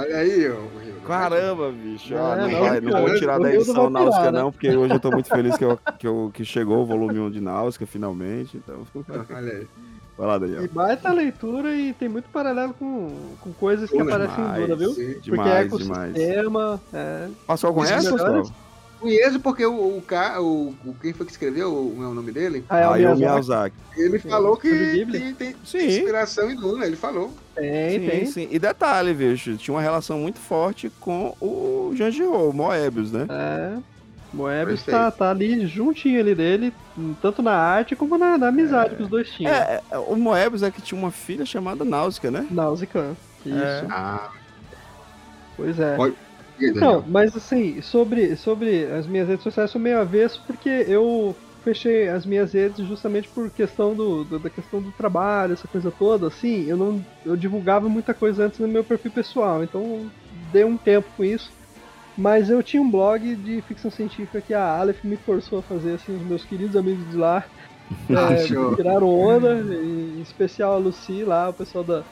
Olha aí, ó. Caramba, bicho. Ah, não, não, vai, não vou tirar da edição Náusica, né? não, porque hoje eu tô muito feliz que, eu, que, eu, que chegou o volume 1 de Náusica, finalmente. Então. Olha aí. Vai lá, Daniel. E baita leitura e tem muito paralelo com, com coisas que aparecem em Duna, viu? Sim. Porque demais, é ecossistema. É... Passou conhece, Gustavo? Conheço porque o, o, o, o, quem foi que escreveu o, é o nome dele? Ah, é o Miyazaki. Miyazaki. Ele falou que tem, tem inspiração em Duna, ele falou. Tem, sim, tem. Sim. E detalhe, bicho, tinha uma relação muito forte com o Janjiro, o Moebius, né? É. Moebius tá, tá ali juntinho ali dele, tanto na arte como na, na amizade é. que os dois tinham. É, é, o Moebius é que tinha uma filha chamada Náusica, né? Náusica, isso. É. Ah. Pois é. Pode não, mas assim, sobre, sobre as minhas redes sociais, sou meio avesso porque eu fechei as minhas redes justamente por questão do, do, da questão do trabalho, essa coisa toda, assim, eu não eu divulgava muita coisa antes no meu perfil pessoal, então dei um tempo com isso. Mas eu tinha um blog de ficção científica que a Aleph me forçou a fazer, assim, os meus queridos amigos de lá é, tiraram onda, em especial a Lucy lá, o pessoal da.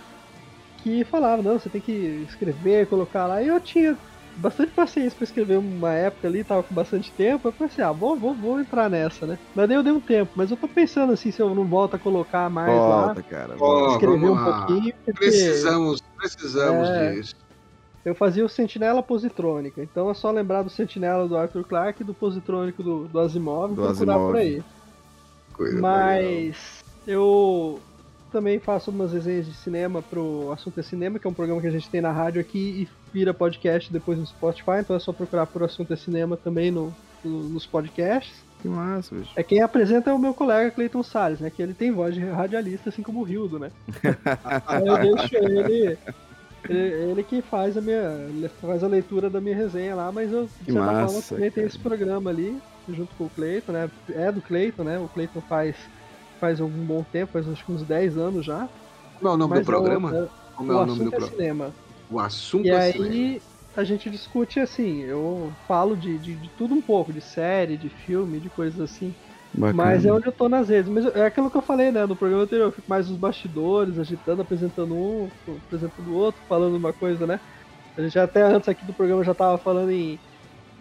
que falava, não, você tem que escrever, colocar lá, e eu tinha bastante paciência pra escrever uma época ali, tava com bastante tempo. Eu pensei, ah, vou, vou, vou entrar nessa, né? Mas daí eu dei um tempo, mas eu tô pensando assim, se eu não volto a colocar mais volta, lá. Cara, volta. Escrever um pouquinho. Porque, precisamos, precisamos é, disso. Eu fazia o Sentinela Positrônica, então é só lembrar do Sentinela do Arthur Clarke e do Positrônico do, do Asimov e procurar Asimov. por aí. Coisa mas legal. eu também faço umas resenhas de cinema pro Assunto é Cinema, que é um programa que a gente tem na rádio aqui e vira podcast depois no Spotify, então é só procurar por Assunto é Cinema também no, no, nos podcasts. Que massa, bicho. É quem apresenta é o meu colega Cleiton Salles, né? Que ele tem voz de radialista, assim como o Rildo, né? Aí eu deixo ele, ele. Ele que faz a minha. faz a leitura da minha resenha lá, mas eu certa massa, forma também tem esse programa ali, junto com o Cleiton, né? É do Cleiton, né? O Cleiton faz faz algum bom tempo, faz acho que uns 10 anos já. Qual é o nome do programa? É, Como é o, o nome do programa? É cinema. O assunto e é aí, cinema. a gente discute assim, eu falo de, de, de, tudo um pouco, de série, de filme, de coisas assim. Bacana. Mas é onde eu tô nas redes. Mas é aquilo que eu falei, né? No programa anterior, eu fico mais nos bastidores, agitando, apresentando um, apresentando o outro, falando uma coisa, né? A gente até antes aqui do programa já tava falando em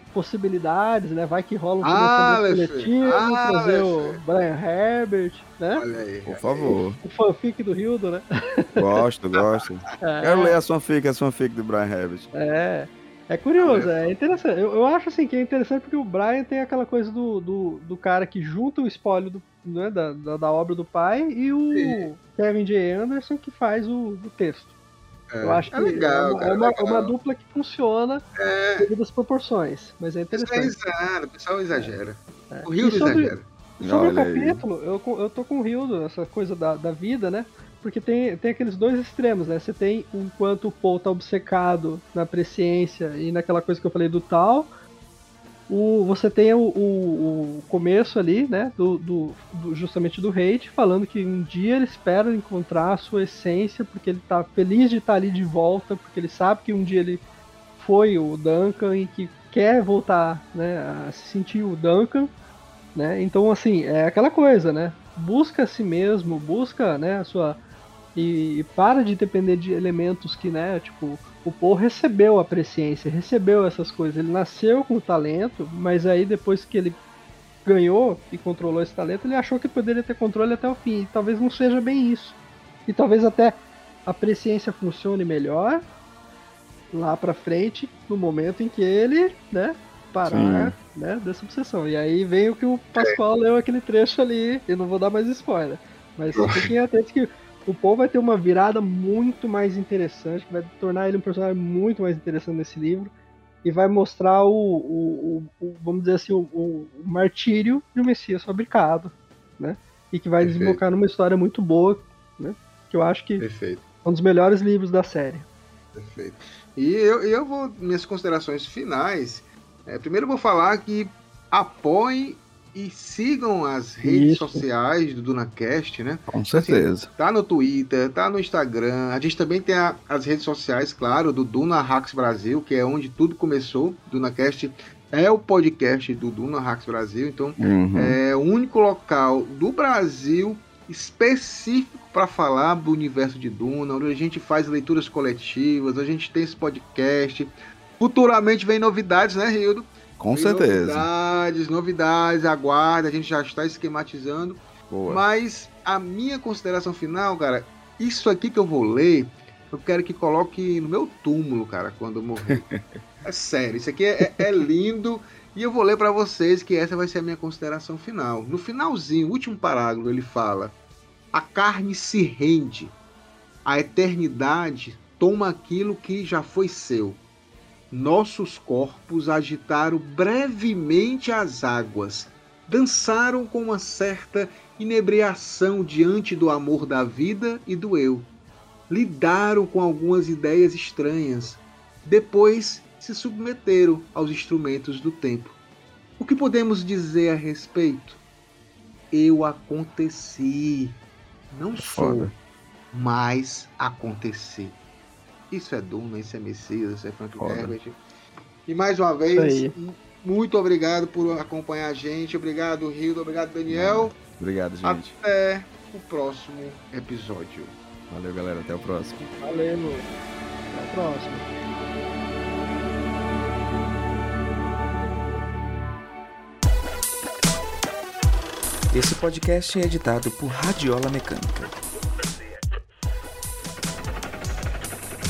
possibilidades, né? Vai que rola um ah, coletivo, ah, trazer o Brian Herbert, né? Olha aí. Por favor. O fanfic do Hildo, né? Gosto, gosto. É. Quero ler a fanfic, a fanfic do Brian Herbert. É. É curioso, é interessante. Eu, eu acho assim que é interessante porque o Brian tem aquela coisa do, do, do cara que junta o espólio do, né, da, da, da, obra do pai e o Sim. Kevin J. Anderson que faz o, o texto. É, eu acho é que legal, é, uma, cara, é uma, legal. uma, dupla que funciona é. devido às proporções, mas é interessante. Exato, o pessoal exagera. É. O Rio exagera. Sobre o capítulo, eu, eu tô com o Rio, essa coisa da, da vida, né? Porque tem, tem aqueles dois extremos, né? Você tem enquanto o Paul tá obcecado na presciência e naquela coisa que eu falei do tal, o, você tem o, o, o, começo ali, né, do, do, do, justamente do hate, falando que um dia ele espera encontrar a sua essência, porque ele tá feliz de estar tá ali de volta, porque ele sabe que um dia ele foi o Duncan e que quer voltar, né, a se sentir o Duncan, né? Então, assim, é aquela coisa, né? Busca a si mesmo, busca, né, a sua e, e para de depender de elementos que, né, tipo, o Paul recebeu a presciência, recebeu essas coisas. Ele nasceu com o talento, mas aí depois que ele ganhou e controlou esse talento, ele achou que poderia ter controle até o fim. E talvez não seja bem isso. E talvez até a presciência funcione melhor lá pra frente, no momento em que ele, né, parar, né, dessa obsessão. E aí vem o que o Pascoal leu aquele trecho ali, e não vou dar mais spoiler. Mas fiquem atentos que o Paul vai ter uma virada muito mais interessante, que vai tornar ele um personagem muito mais interessante nesse livro e vai mostrar o, o, o, o vamos dizer assim, o, martírio de um Messias fabricado, né? E que vai Perfeito. desembocar numa história muito boa, né? Que eu acho que Perfeito. é um dos melhores livros da série. Perfeito. E eu, eu vou, minhas considerações finais, é, primeiro eu vou falar que apoie e sigam as redes Isso. sociais do DunaCast, né? Com certeza. Assim, tá no Twitter, tá no Instagram. A gente também tem a, as redes sociais, claro, do Duna Hacks Brasil, que é onde tudo começou. DunaCast é o podcast do Duna Hacks Brasil, então uhum. é o único local do Brasil específico para falar do universo de Duna, onde a gente faz leituras coletivas, a gente tem esse podcast. Futuramente vem novidades, né, Rildo? Com certeza. Novidades, novidades, aguarda, a gente já está esquematizando. Boa. Mas a minha consideração final, cara, isso aqui que eu vou ler, eu quero que coloque no meu túmulo, cara, quando eu morrer. é sério, isso aqui é, é lindo. E eu vou ler para vocês que essa vai ser a minha consideração final. No finalzinho, último parágrafo, ele fala: A carne se rende, a eternidade toma aquilo que já foi seu nossos corpos agitaram brevemente as águas, dançaram com uma certa inebriação diante do amor da vida e do eu. Lidaram com algumas ideias estranhas, depois se submeteram aos instrumentos do tempo. O que podemos dizer a respeito? Eu aconteci. Não sou, Foda. mas aconteci. Isso é Duna, isso é Messias, isso é Frank Herbert. E mais uma vez, muito obrigado por acompanhar a gente. Obrigado, Rildo. Obrigado, Daniel. Obrigado, gente. Até o próximo episódio. Valeu, galera. Até o próximo. Valeu. Até o próximo. Esse podcast é editado por Radiola Mecânica.